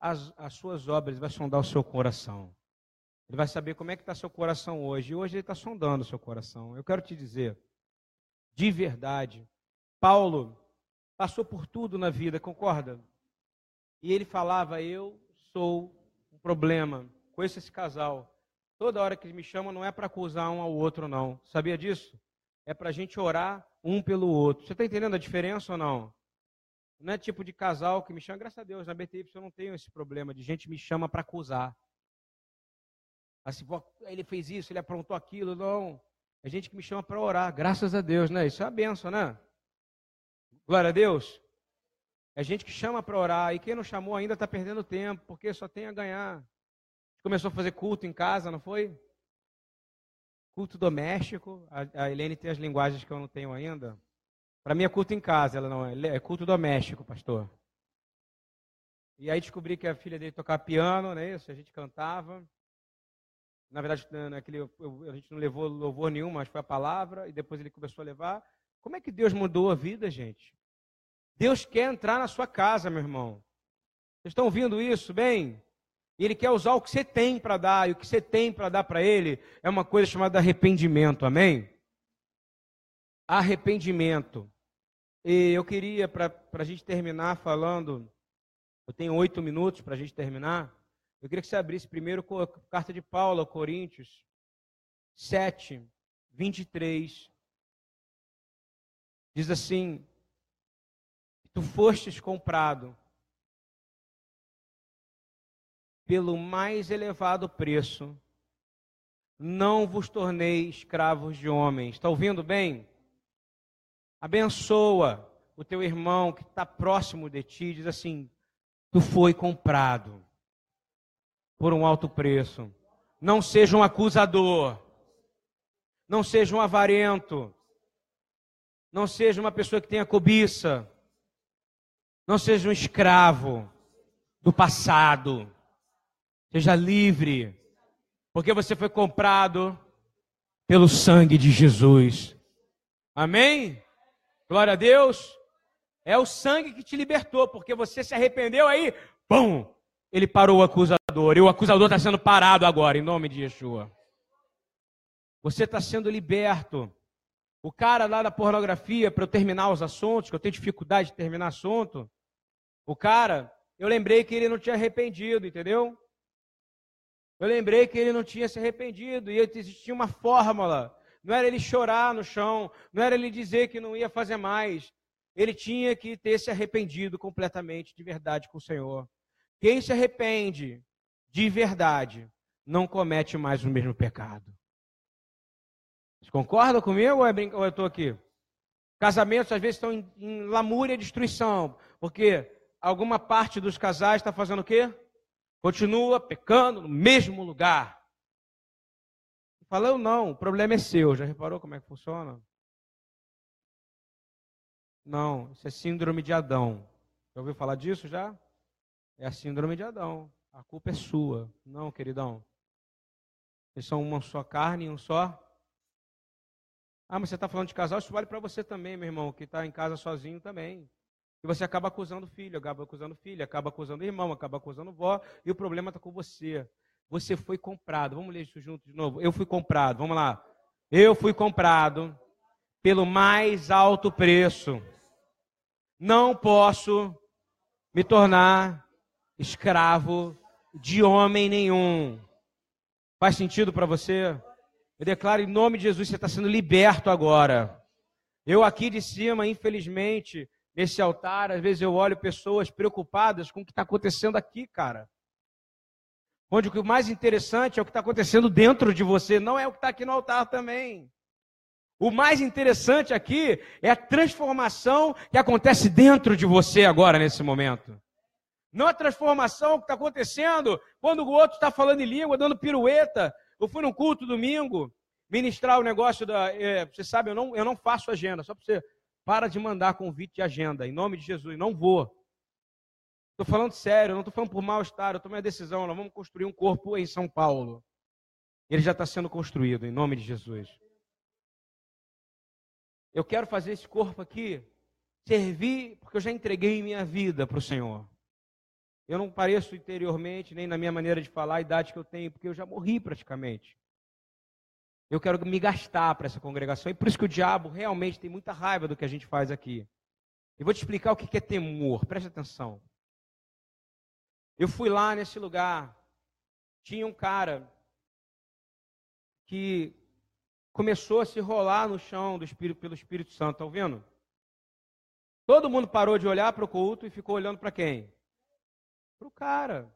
as, as suas obras, ele vai sondar o seu coração. Ele vai saber como é que está seu coração hoje. E hoje ele está sondando seu coração. Eu quero te dizer, de verdade, Paulo passou por tudo na vida, concorda? E ele falava, eu sou um problema. Conheço esse casal. Toda hora que me chamam não é para acusar um ao outro, não. Sabia disso? É para a gente orar um pelo outro. Você está entendendo a diferença ou não? Não é tipo de casal que me chama, graças a Deus, na BTY eu não tenho esse problema de gente me chama para acusar. Assim, ele fez isso, ele aprontou aquilo, não. É gente que me chama para orar, graças a Deus, né? Isso é a benção, né? Glória a Deus. É gente que chama para orar e quem não chamou ainda está perdendo tempo, porque só tem a ganhar. Começou a fazer culto em casa, não foi? Culto doméstico. A, Helene tem as linguagens que eu não tenho ainda. Para mim é culto em casa, ela não é. É culto doméstico, pastor. E aí descobri que a filha dele tocava piano, né? Isso, a gente cantava. Na verdade, naquele, a gente não levou louvor nenhum, mas foi a palavra, e depois ele começou a levar. Como é que Deus mudou a vida, gente? Deus quer entrar na sua casa, meu irmão. Vocês estão ouvindo isso bem? Ele quer usar o que você tem para dar, e o que você tem para dar para ele é uma coisa chamada arrependimento, amém? Arrependimento. E eu queria, para a gente terminar falando, eu tenho oito minutos para a gente terminar. Eu queria que você abrisse primeiro a carta de Paulo Coríntios 7, 23. Diz assim: Tu fostes comprado pelo mais elevado preço, não vos tornei escravos de homens. Está ouvindo bem? Abençoa o teu irmão que está próximo de ti, diz assim: Tu foi comprado por um alto preço. Não seja um acusador. Não seja um avarento. Não seja uma pessoa que tenha cobiça. Não seja um escravo do passado. Seja livre, porque você foi comprado pelo sangue de Jesus. Amém? Glória a Deus. É o sangue que te libertou, porque você se arrependeu aí, pum, ele parou o acusador. E o acusador está sendo parado agora, em nome de Yeshua. Você está sendo liberto. O cara lá da pornografia, para eu terminar os assuntos, que eu tenho dificuldade de terminar assunto, o cara, eu lembrei que ele não tinha arrependido, entendeu? Eu lembrei que ele não tinha se arrependido e existia uma fórmula. Não era ele chorar no chão, não era ele dizer que não ia fazer mais. Ele tinha que ter se arrependido completamente, de verdade, com o Senhor. Quem se arrepende de verdade não comete mais o mesmo pecado. Vocês concordam comigo ou, é ou eu estou aqui? Casamentos às vezes estão em, em lamúria e destruição, porque alguma parte dos casais está fazendo o quê? Continua pecando no mesmo lugar. Falando não, o problema é seu. Já reparou como é que funciona? Não, isso é síndrome de Adão. Já ouviu falar disso já? É a síndrome de Adão. A culpa é sua. Não, queridão. Vocês são uma só carne e um só. Ah, mas você está falando de casal, isso vale para você também, meu irmão, que está em casa sozinho também. E você acaba acusando o filho, acaba acusando o filho, acaba acusando o irmão, acaba acusando vó, e o problema está com você. Você foi comprado. Vamos ler isso junto de novo. Eu fui comprado. Vamos lá. Eu fui comprado pelo mais alto preço. Não posso me tornar escravo de homem nenhum. Faz sentido para você? Eu declaro em nome de Jesus, você está sendo liberto agora. Eu aqui de cima, infelizmente, nesse altar, às vezes eu olho pessoas preocupadas com o que está acontecendo aqui, cara. Onde o mais interessante é o que está acontecendo dentro de você, não é o que está aqui no altar também. O mais interessante aqui é a transformação que acontece dentro de você agora, nesse momento. Não a transformação que está acontecendo quando o outro está falando em língua, dando pirueta. Eu fui num culto domingo ministrar o negócio da. É, você sabe, eu não, eu não faço agenda, só para você para de mandar convite de agenda, em nome de Jesus. Não vou. Estou falando sério, não estou falando por mal-estar, eu tomei a decisão, nós vamos construir um corpo em São Paulo. Ele já está sendo construído, em nome de Jesus. Eu quero fazer esse corpo aqui servir, porque eu já entreguei minha vida para o Senhor. Eu não pareço interiormente, nem na minha maneira de falar, a idade que eu tenho, porque eu já morri praticamente. Eu quero me gastar para essa congregação. E por isso que o diabo realmente tem muita raiva do que a gente faz aqui. E vou te explicar o que é temor. Preste atenção. Eu fui lá nesse lugar. Tinha um cara que começou a se rolar no chão do Espírito, pelo Espírito Santo. Está ouvindo? Todo mundo parou de olhar para o culto e ficou olhando para quem? Para o cara.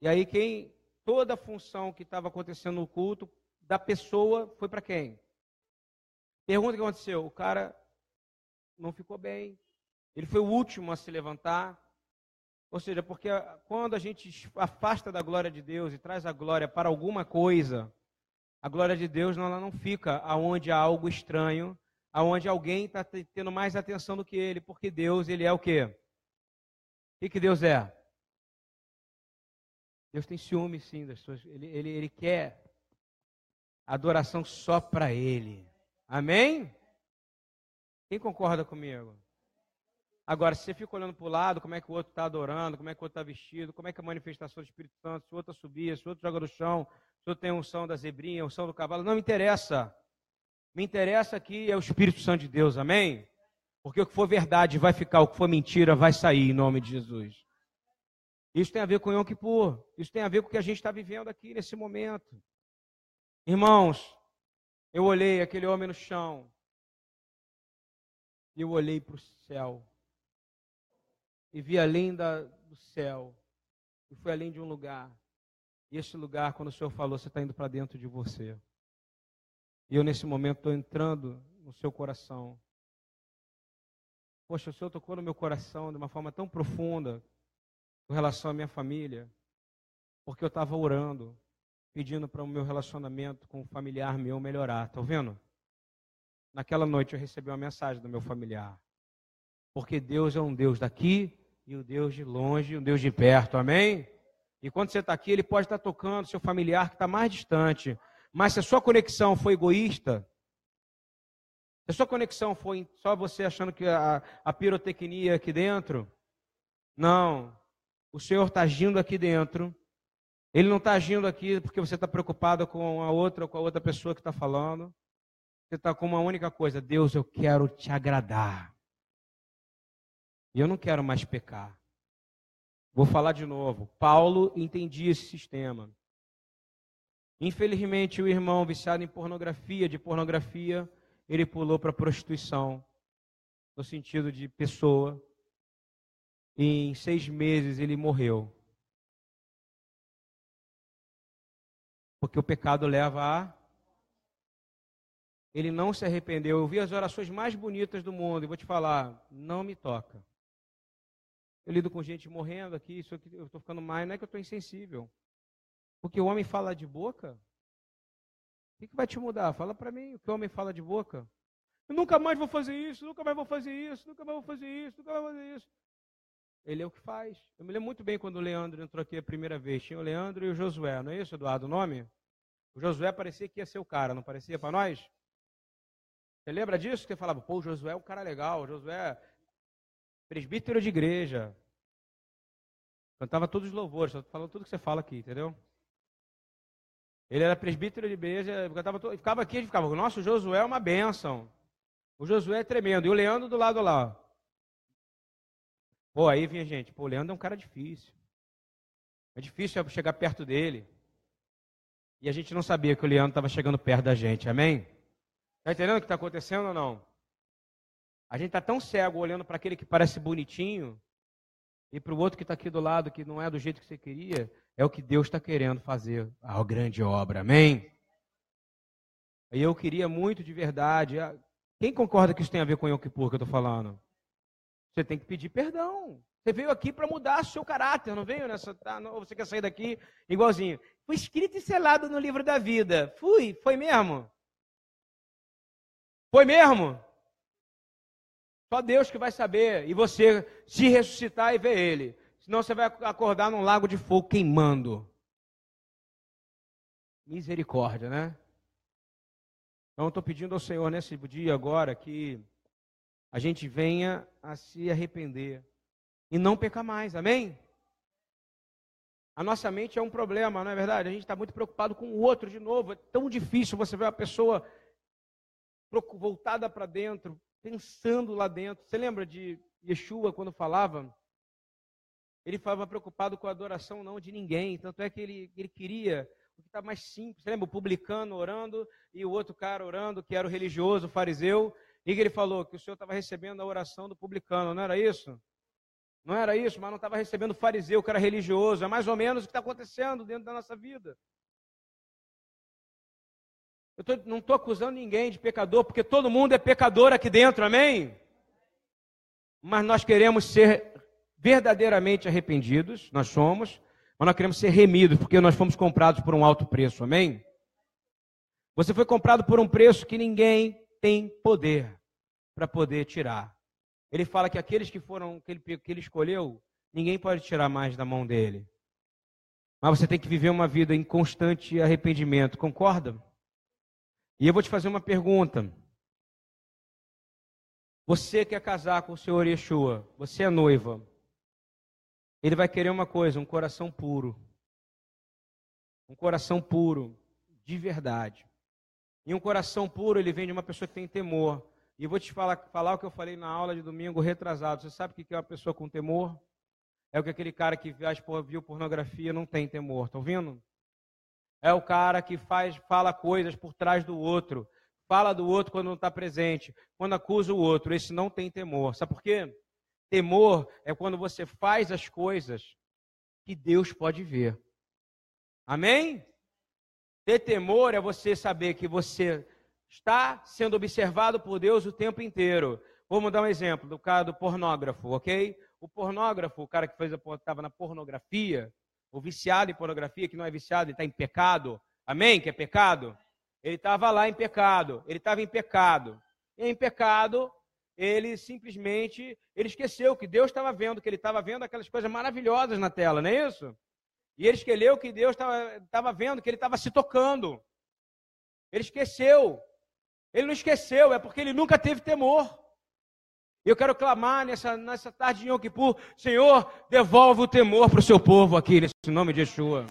E aí quem toda a função que estava acontecendo no culto da pessoa foi para quem? Pergunta o que aconteceu. O cara não ficou bem. Ele foi o último a se levantar. Ou seja, porque quando a gente afasta da glória de Deus e traz a glória para alguma coisa, a glória de Deus ela não fica aonde há algo estranho, aonde alguém está tendo mais atenção do que ele, porque Deus ele é o quê? Que, que Deus é? Deus tem ciúme, sim, das suas. Ele, ele, ele quer adoração só para Ele. Amém? Quem concorda comigo? Agora, se você fica olhando para o lado, como é que o outro está adorando, como é que o outro está vestido, como é que a manifestação do Espírito Santo, se o outro subia, se o outro joga no chão, se o outro tem unção da zebrinha, unção do cavalo, não me interessa. Me interessa aqui é o Espírito Santo de Deus, amém? Porque o que for verdade vai ficar, o que for mentira vai sair em nome de Jesus. Isso tem a ver com Yom Kippur. Isso tem a ver com o que a gente está vivendo aqui nesse momento. Irmãos, eu olhei aquele homem no chão. E eu olhei para o céu e vi além da, do céu, e fui além de um lugar. E esse lugar, quando o Senhor falou, você está indo para dentro de você. E eu, nesse momento, estou entrando no seu coração. Poxa, o Senhor tocou no meu coração de uma forma tão profunda com relação à minha família, porque eu estava orando, pedindo para o meu relacionamento com o familiar meu melhorar. Está vendo? Naquela noite eu recebi uma mensagem do meu familiar. Porque Deus é um Deus daqui e o Deus de longe, o Deus de perto, amém? E quando você está aqui, ele pode estar tá tocando seu familiar que está mais distante. Mas se a sua conexão foi egoísta, se a sua conexão foi só você achando que a, a pirotecnia aqui dentro, não. O Senhor está agindo aqui dentro. Ele não está agindo aqui porque você está preocupado com a outra, com a outra pessoa que está falando. Você está com uma única coisa: Deus, eu quero te agradar. E eu não quero mais pecar. Vou falar de novo. Paulo entendia esse sistema. Infelizmente, o irmão viciado em pornografia, de pornografia, ele pulou para prostituição, no sentido de pessoa. E em seis meses ele morreu. Porque o pecado leva a. Ele não se arrependeu. Eu vi as orações mais bonitas do mundo e vou te falar: não me toca. Eu lido com gente morrendo aqui, isso aqui, eu estou ficando mais, não é que eu estou insensível. Porque o homem fala de boca. O que, vai te mudar? Fala para mim o que o homem fala de boca. Eu nunca mais vou fazer isso, nunca mais vou fazer isso, nunca mais vou fazer isso, nunca mais vou fazer isso. Ele é o que faz. Eu me lembro muito bem quando o Leandro entrou aqui a primeira vez. Tinha o Leandro e o Josué, não é isso, Eduardo, o nome? O Josué parecia que ia ser o cara, não parecia para nós? Você lembra disso? Que falava, pô, o Josué é um cara legal, o Josué presbítero de igreja. Cantava todos os louvores, falando tudo que você fala aqui, entendeu? Ele era presbítero de cantava todo, ficava aqui, ficava, nossa, o Josué é uma bênção. O Josué é tremendo. E o Leandro do lado lá. Pô, aí vinha gente, pô, o Leandro é um cara difícil. É difícil chegar perto dele. E a gente não sabia que o Leandro estava chegando perto da gente, amém? Está entendendo o que está acontecendo ou não? A gente está tão cego olhando para aquele que parece bonitinho e para o outro que está aqui do lado, que não é do jeito que você queria, é o que Deus está querendo fazer, a grande obra, amém? E eu queria muito de verdade. Quem concorda que isso tem a ver com o Yom Kippur que eu estou falando? Você tem que pedir perdão. Você veio aqui para mudar seu caráter, não veio nessa. Tá, não, você quer sair daqui igualzinho. Foi escrito e selado no livro da vida. Fui, foi mesmo? Foi mesmo? Só Deus que vai saber. E você se ressuscitar e ver Ele. Senão você vai acordar num lago de fogo queimando. Misericórdia, né? Então, estou pedindo ao Senhor nesse dia agora que a gente venha a se arrepender e não pecar mais, amém? A nossa mente é um problema, não é verdade? A gente está muito preocupado com o outro de novo. É tão difícil você ver uma pessoa voltada para dentro, pensando lá dentro. Você lembra de Yeshua quando falava? Ele falava preocupado com a adoração não de ninguém. Tanto é que ele, ele queria o que está mais simples. Lembra o publicano orando e o outro cara orando, que era o religioso, o fariseu. E que ele falou que o Senhor estava recebendo a oração do publicano, não era isso? Não era isso, mas não estava recebendo o fariseu, que era religioso. É mais ou menos o que está acontecendo dentro da nossa vida. Eu tô, não estou acusando ninguém de pecador, porque todo mundo é pecador aqui dentro, amém? Mas nós queremos ser verdadeiramente arrependidos, nós somos, mas nós queremos ser remidos, porque nós fomos comprados por um alto preço, amém? Você foi comprado por um preço que ninguém tem poder para poder tirar. Ele fala que aqueles que foram, que ele, que ele escolheu, ninguém pode tirar mais da mão dele. Mas você tem que viver uma vida em constante arrependimento, concorda? E eu vou te fazer uma pergunta. Você quer casar com o Senhor Yeshua, você é noiva. Ele vai querer uma coisa, um coração puro. Um coração puro, de verdade. E um coração puro, ele vem de uma pessoa que tem temor. E eu vou te falar, falar o que eu falei na aula de domingo retrasado. Você sabe o que é uma pessoa com temor? É o que aquele cara que viu pornografia não tem temor. Estão ouvindo? É o cara que faz, fala coisas por trás do outro. Fala do outro quando não está presente. Quando acusa o outro. Esse não tem temor. Sabe por quê? Temor é quando você faz as coisas que Deus pode ver. Amém? Ter temor é você saber que você está sendo observado por Deus o tempo inteiro. Vamos dar um exemplo do cara do pornógrafo, ok? O pornógrafo, o cara que estava na pornografia, o viciado em pornografia, que não é viciado, ele está em pecado. Amém? Que é pecado? Ele estava lá em pecado. Ele estava em pecado. E em pecado, ele simplesmente ele esqueceu que Deus estava vendo, que ele estava vendo aquelas coisas maravilhosas na tela, não é isso? E ele esqueceu que Deus estava vendo, que ele estava se tocando. Ele esqueceu. Ele não esqueceu, é porque ele nunca teve temor. Eu quero clamar nessa, nessa tarde de Yom Kippur, Senhor, devolve o temor para o seu povo aqui, nesse nome de Yeshua.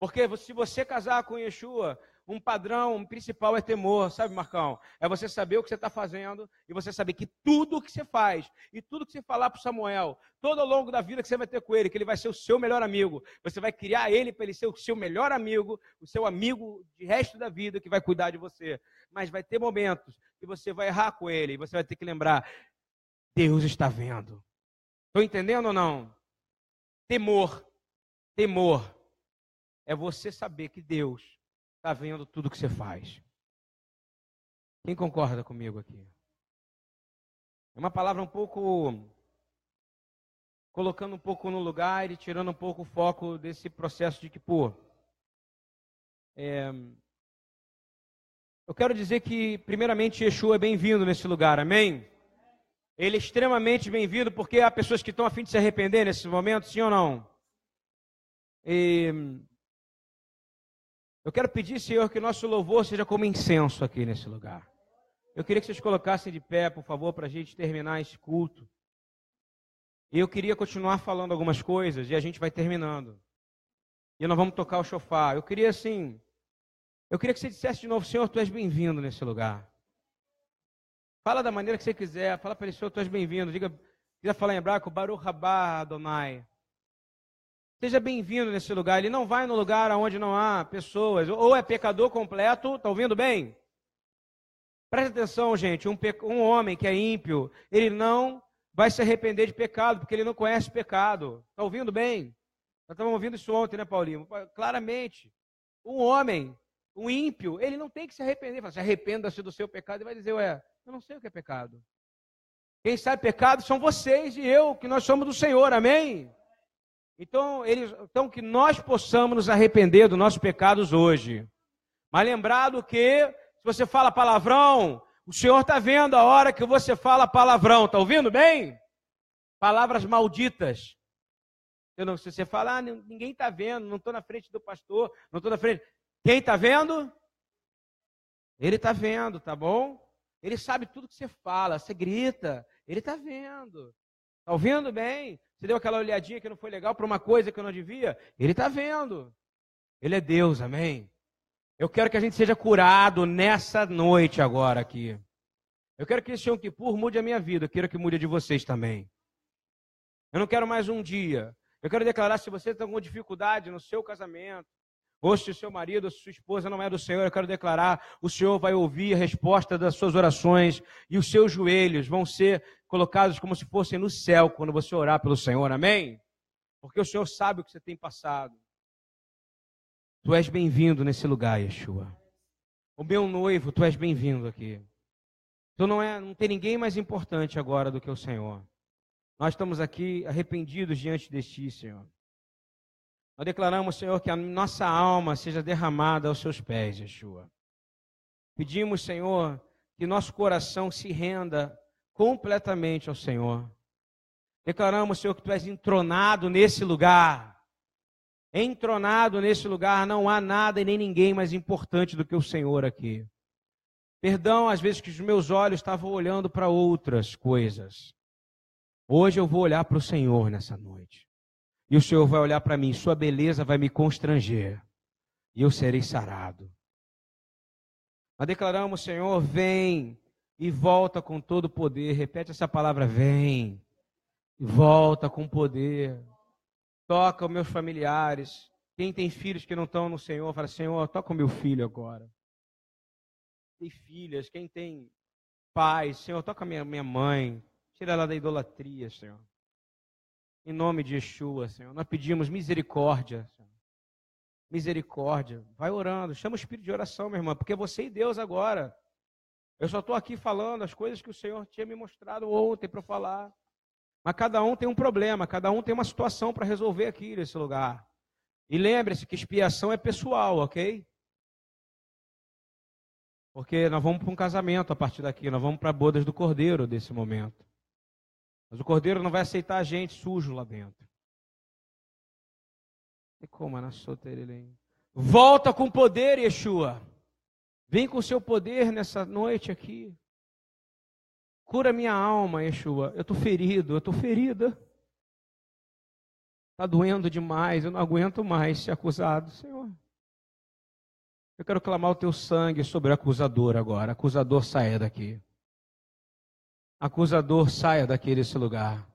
Porque se você casar com Yeshua, um padrão principal é temor, sabe, Marcão? É você saber o que você está fazendo e você saber que tudo o que você faz e tudo que você falar para Samuel, todo ao longo da vida que você vai ter com ele, que ele vai ser o seu melhor amigo, você vai criar ele para ele ser o seu melhor amigo, o seu amigo de resto da vida que vai cuidar de você. Mas vai ter momentos que você vai errar com ele e você vai ter que lembrar: Deus está vendo. Estou entendendo ou não? Temor, temor é você saber que Deus está vendo tudo que você faz. Quem concorda comigo aqui? É uma palavra um pouco. colocando um pouco no lugar e tirando um pouco o foco desse processo de que, pô. É, eu quero dizer que, primeiramente, Yeshua é bem-vindo nesse lugar, amém? Ele é extremamente bem-vindo porque há pessoas que estão a fim de se arrepender nesse momento, sim ou não? E eu quero pedir, Senhor, que nosso louvor seja como incenso aqui nesse lugar. Eu queria que vocês colocassem de pé, por favor, para a gente terminar esse culto. E eu queria continuar falando algumas coisas e a gente vai terminando. E nós vamos tocar o chofar. Eu queria assim, eu queria que você dissesse de novo, Senhor, tu és bem-vindo nesse lugar. Fala da maneira que você quiser. Fala para ele, Senhor, tu és bem-vindo. Diga, quiser falar em hebraico, Baruch Rabá Adonai. Seja bem-vindo nesse lugar. Ele não vai no lugar onde não há pessoas. Ou é pecador completo, está ouvindo bem? Preste atenção, gente. Um, um, homem que é ímpio, ele não vai se arrepender de pecado, porque ele não conhece pecado. Está ouvindo bem? Nós estávamos ouvindo isso ontem, né, Paulinho? Claramente. Um homem, um ímpio, ele não tem que se arrepender. Fala, se arrependa-se do seu pecado. Ele vai dizer, ué, eu não sei o que é pecado. Quem sabe pecado são vocês e eu, que nós somos do Senhor. Amém? Então, eles, então, que nós possamos nos arrepender dos nossos pecados hoje. Mas lembrado que, se você fala palavrão, o Senhor está vendo a hora que você fala palavrão. Está ouvindo bem? Palavras malditas. Não, se você falar, ah, ninguém está vendo, não estou na frente do pastor, não estou na frente. Quem está vendo? Ele está vendo, tá bom? Ele sabe tudo que você fala, você grita, ele está vendo. Está ouvindo bem? Você deu aquela olhadinha que não foi legal para uma coisa que eu não devia? Ele está vendo. Ele é Deus, amém? Eu quero que a gente seja curado nessa noite agora aqui. Eu quero que esse Yom Kippur mude a minha vida. Eu quero que mude a de vocês também. Eu não quero mais um dia. Eu quero declarar se você tem alguma dificuldade no seu casamento, ou se o seu marido, ou sua esposa não é do Senhor, eu quero declarar: o Senhor vai ouvir a resposta das suas orações e os seus joelhos vão ser colocados como se fossem no céu quando você orar pelo Senhor, amém? Porque o Senhor sabe o que você tem passado. Tu és bem-vindo nesse lugar, Yeshua. O meu noivo, tu és bem-vindo aqui. Tu não é, não tem ninguém mais importante agora do que o Senhor. Nós estamos aqui arrependidos diante de ti, Senhor. Nós declaramos, Senhor, que a nossa alma seja derramada aos seus pés, Yeshua. Pedimos, Senhor, que nosso coração se renda completamente ao Senhor. Declaramos, Senhor, que tu és entronado nesse lugar. Entronado nesse lugar, não há nada e nem ninguém mais importante do que o Senhor aqui. Perdão, às vezes, que os meus olhos estavam olhando para outras coisas. Hoje eu vou olhar para o Senhor nessa noite. E o Senhor vai olhar para mim, sua beleza vai me constranger. E eu serei sarado. Nós declaramos, Senhor, vem e volta com todo o poder. Repete essa palavra, vem. E volta com poder. Toca os meus familiares. Quem tem filhos que não estão no Senhor, fala, Senhor, toca o meu filho agora tem filhas, quem tem pais, Senhor, toca minha, minha mãe, tira ela da idolatria, Senhor. Em nome de Yeshua, Senhor, nós pedimos misericórdia, Senhor. Misericórdia. Vai orando, chama o espírito de oração, minha irmã, porque você e Deus agora. Eu só estou aqui falando as coisas que o Senhor tinha me mostrado ontem para falar. Mas cada um tem um problema, cada um tem uma situação para resolver aqui nesse lugar. E lembre-se que expiação é pessoal, ok? Porque nós vamos para um casamento a partir daqui, nós vamos para bodas do cordeiro desse momento. Mas o cordeiro não vai aceitar a gente sujo lá dentro. E como na Volta com poder, Yeshua. Vem com seu poder nessa noite aqui. Cura minha alma, Yeshua. Eu estou ferido, eu estou ferida. Está doendo demais, eu não aguento mais ser acusado, Senhor. Eu quero clamar o teu sangue sobre o acusador agora. Acusador, saia daqui. Acusador, saia daqui desse lugar.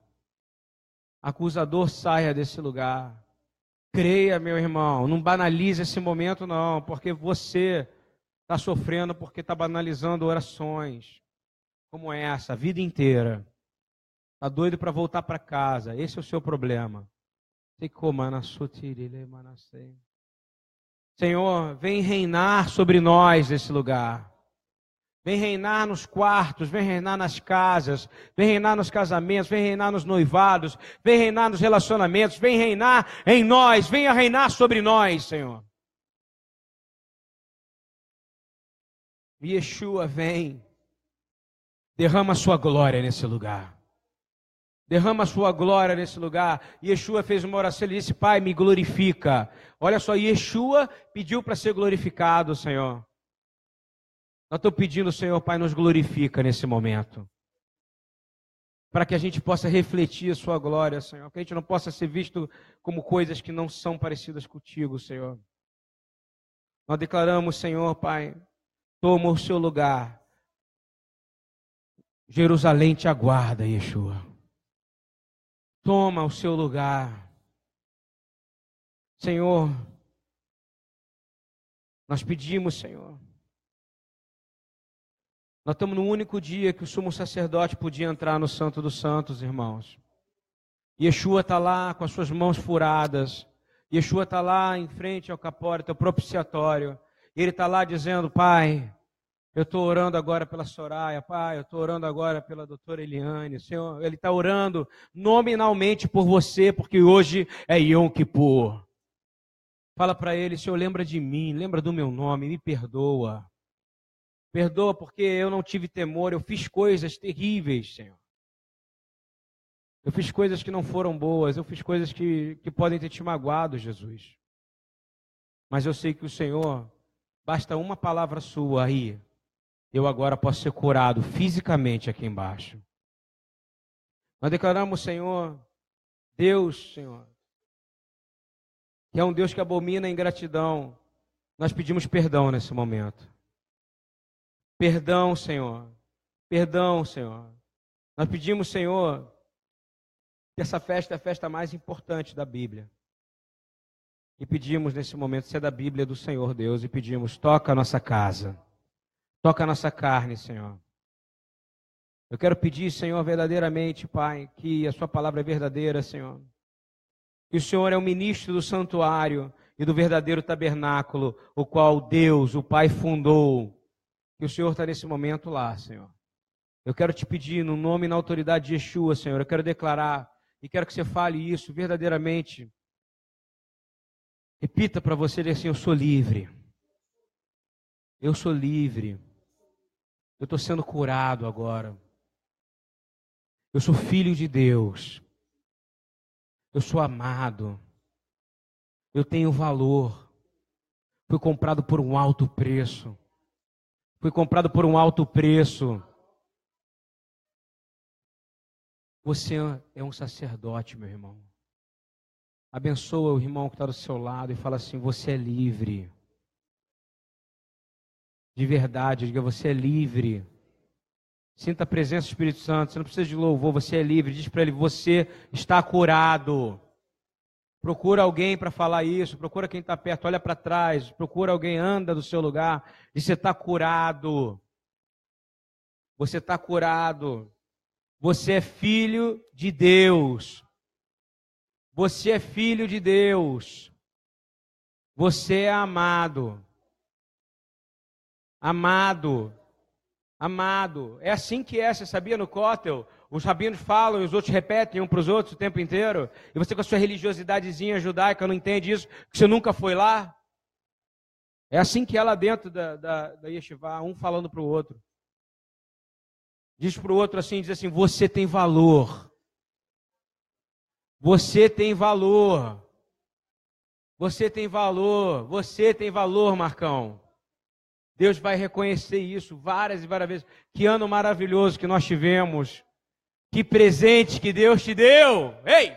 Acusador, saia desse lugar. Creia, meu irmão. Não banalize esse momento, não, porque você está sofrendo porque está banalizando orações como essa a vida inteira. Está doido para voltar para casa. Esse é o seu problema. Senhor, vem reinar sobre nós nesse lugar. Vem reinar nos quartos, vem reinar nas casas, vem reinar nos casamentos, vem reinar nos noivados, vem reinar nos relacionamentos, vem reinar em nós, venha reinar sobre nós, Senhor. Yeshua vem, derrama a sua glória nesse lugar. Derrama a sua glória nesse lugar. Yeshua fez uma oração, ele disse: Pai, me glorifica. Olha só, Yeshua pediu para ser glorificado, Senhor. Nós estamos pedindo, Senhor, Pai, nos glorifica nesse momento. Para que a gente possa refletir a Sua glória, Senhor. Que a gente não possa ser visto como coisas que não são parecidas contigo, Senhor. Nós declaramos, Senhor, Pai, toma o seu lugar. Jerusalém te aguarda, Yeshua toma o seu lugar. Senhor, nós pedimos, Senhor. Nós estamos no único dia que o sumo sacerdote podia entrar no Santo dos Santos, irmãos. Yeshua está lá com as suas mãos furadas. Yeshua está lá em frente ao capórito, ao propiciatório. Ele está lá dizendo: Pai, eu estou orando agora pela Soraya, Pai. Eu estou orando agora pela doutora Eliane. Senhor, Ele está orando nominalmente por você, porque hoje é Yom Kippur. Fala para Ele, Senhor, lembra de mim, lembra do meu nome, me perdoa. Perdoa porque eu não tive temor, eu fiz coisas terríveis, Senhor. Eu fiz coisas que não foram boas, eu fiz coisas que, que podem ter te magoado, Jesus. Mas eu sei que o Senhor, basta uma palavra sua aí, eu agora posso ser curado fisicamente aqui embaixo. Nós declaramos, Senhor, Deus, Senhor, que é um Deus que abomina a ingratidão. Nós pedimos perdão nesse momento. Perdão, Senhor. Perdão, Senhor. Nós pedimos, Senhor, que essa festa é a festa mais importante da Bíblia. E pedimos nesse momento ser da Bíblia do Senhor Deus e pedimos, toca a nossa casa. Toca a nossa carne, Senhor. Eu quero pedir, Senhor, verdadeiramente, Pai, que a Sua palavra é verdadeira, Senhor. Que o Senhor é o ministro do santuário e do verdadeiro tabernáculo, o qual Deus, o Pai, fundou. Que o Senhor está nesse momento lá, Senhor. Eu quero te pedir, no nome e na autoridade de Yeshua, Senhor, eu quero declarar e quero que você fale isso verdadeiramente. Repita para você assim: Eu sou livre. Eu sou livre. Eu estou sendo curado agora. Eu sou filho de Deus. Eu sou amado. Eu tenho valor. Fui comprado por um alto preço. Fui comprado por um alto preço. Você é um sacerdote, meu irmão. Abençoa o irmão que está do seu lado e fala assim: Você é livre. De verdade, diga: Você é livre. Sinta a presença do Espírito Santo. Você não precisa de louvor, você é livre. Diz para ele: Você está curado. Procura alguém para falar isso. Procura quem está perto, olha para trás. Procura alguém, anda do seu lugar. Diz: Você está curado. Você está curado. Você é filho de Deus. Você é filho de Deus. Você é amado. Amado. Amado. É assim que é, você sabia no cótel? Os rabinos falam e os outros repetem um para os outros o tempo inteiro. E você com a sua religiosidadezinha judaica não entende isso, que você nunca foi lá. É assim que é lá dentro da, da, da yeshiva, um falando para o outro. Diz para o outro assim, diz assim, você tem valor. Você tem valor. Você tem valor. Você tem valor, Marcão. Deus vai reconhecer isso várias e várias vezes. Que ano maravilhoso que nós tivemos. Que presente que Deus te deu. Ei! O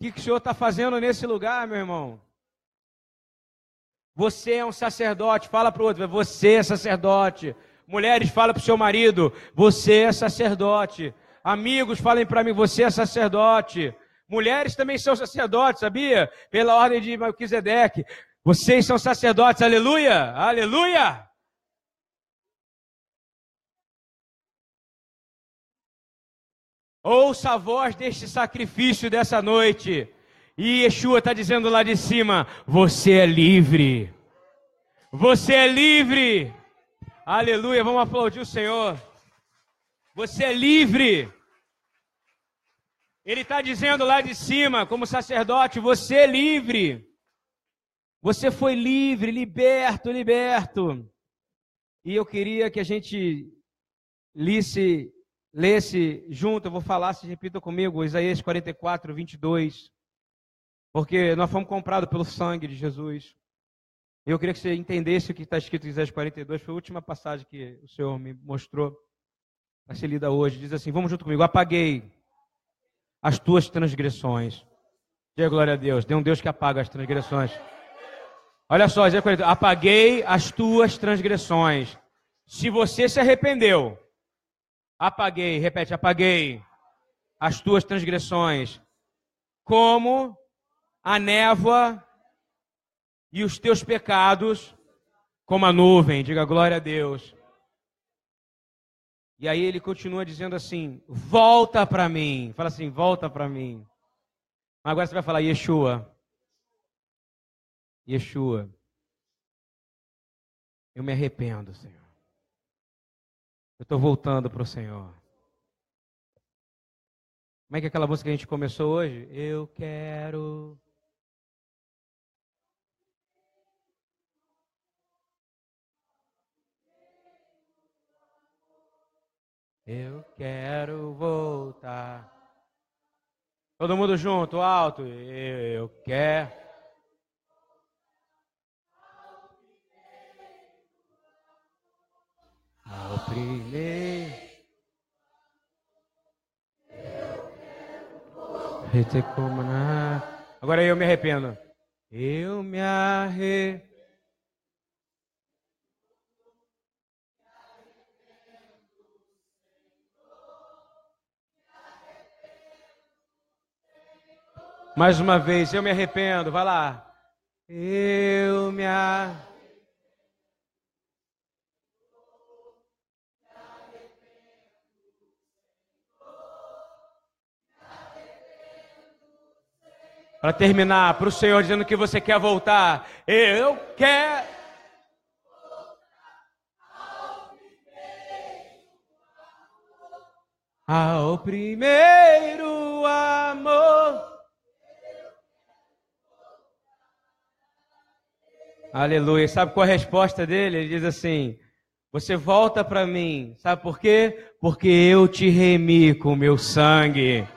que, que o Senhor está fazendo nesse lugar, meu irmão? Você é um sacerdote. Fala para o outro, você é sacerdote. Mulheres, fala para o seu marido, você é sacerdote. Amigos, falem para mim, você é sacerdote. Mulheres também são sacerdotes, sabia? Pela ordem de Melquisedeque. Vocês são sacerdotes, aleluia, aleluia. Ouça a voz deste sacrifício dessa noite. E Yeshua está dizendo lá de cima: Você é livre. Você é livre. Aleluia, vamos aplaudir o Senhor. Você é livre. Ele está dizendo lá de cima, como sacerdote, você é livre. Você foi livre, liberto, liberto. E eu queria que a gente lisse, lesse junto, eu vou falar, se repita comigo, Isaías 44, 22. Porque nós fomos comprados pelo sangue de Jesus. Eu queria que você entendesse o que está escrito em Isaías 42, foi a última passagem que o Senhor me mostrou para ser lida hoje. Diz assim: Vamos junto comigo. Apaguei as tuas transgressões. Diga glória a Deus. Tem um Deus que apaga as transgressões. Olha só, Isaías 42. Apaguei as tuas transgressões. Se você se arrependeu, apaguei, repete, apaguei as tuas transgressões, como a névoa e os teus pecados como a nuvem. Diga glória a Deus. E aí ele continua dizendo assim: volta para mim. Fala assim: volta para mim. Agora você vai falar Yeshua. Yeshua. Eu me arrependo, Senhor. Eu estou voltando para o Senhor. Como é que é aquela música que a gente começou hoje? Eu quero Eu quero voltar. Todo mundo junto, alto. Eu quero. Ao primeiro. Agora eu me arrependo. Eu me arrependo. Mais uma vez, eu me arrependo. Vai lá. Eu me arrependo. Para terminar, para o Senhor dizendo que você quer voltar. Eu quero. Ao primeiro amor. Aleluia. Sabe qual é a resposta dele? Ele diz assim: Você volta para mim. Sabe por quê? Porque eu te remi com o meu sangue.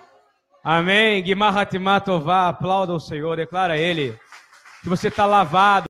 Amém. Guimar Hatimatová, aplauda o Senhor, declara a Ele que você está lavado.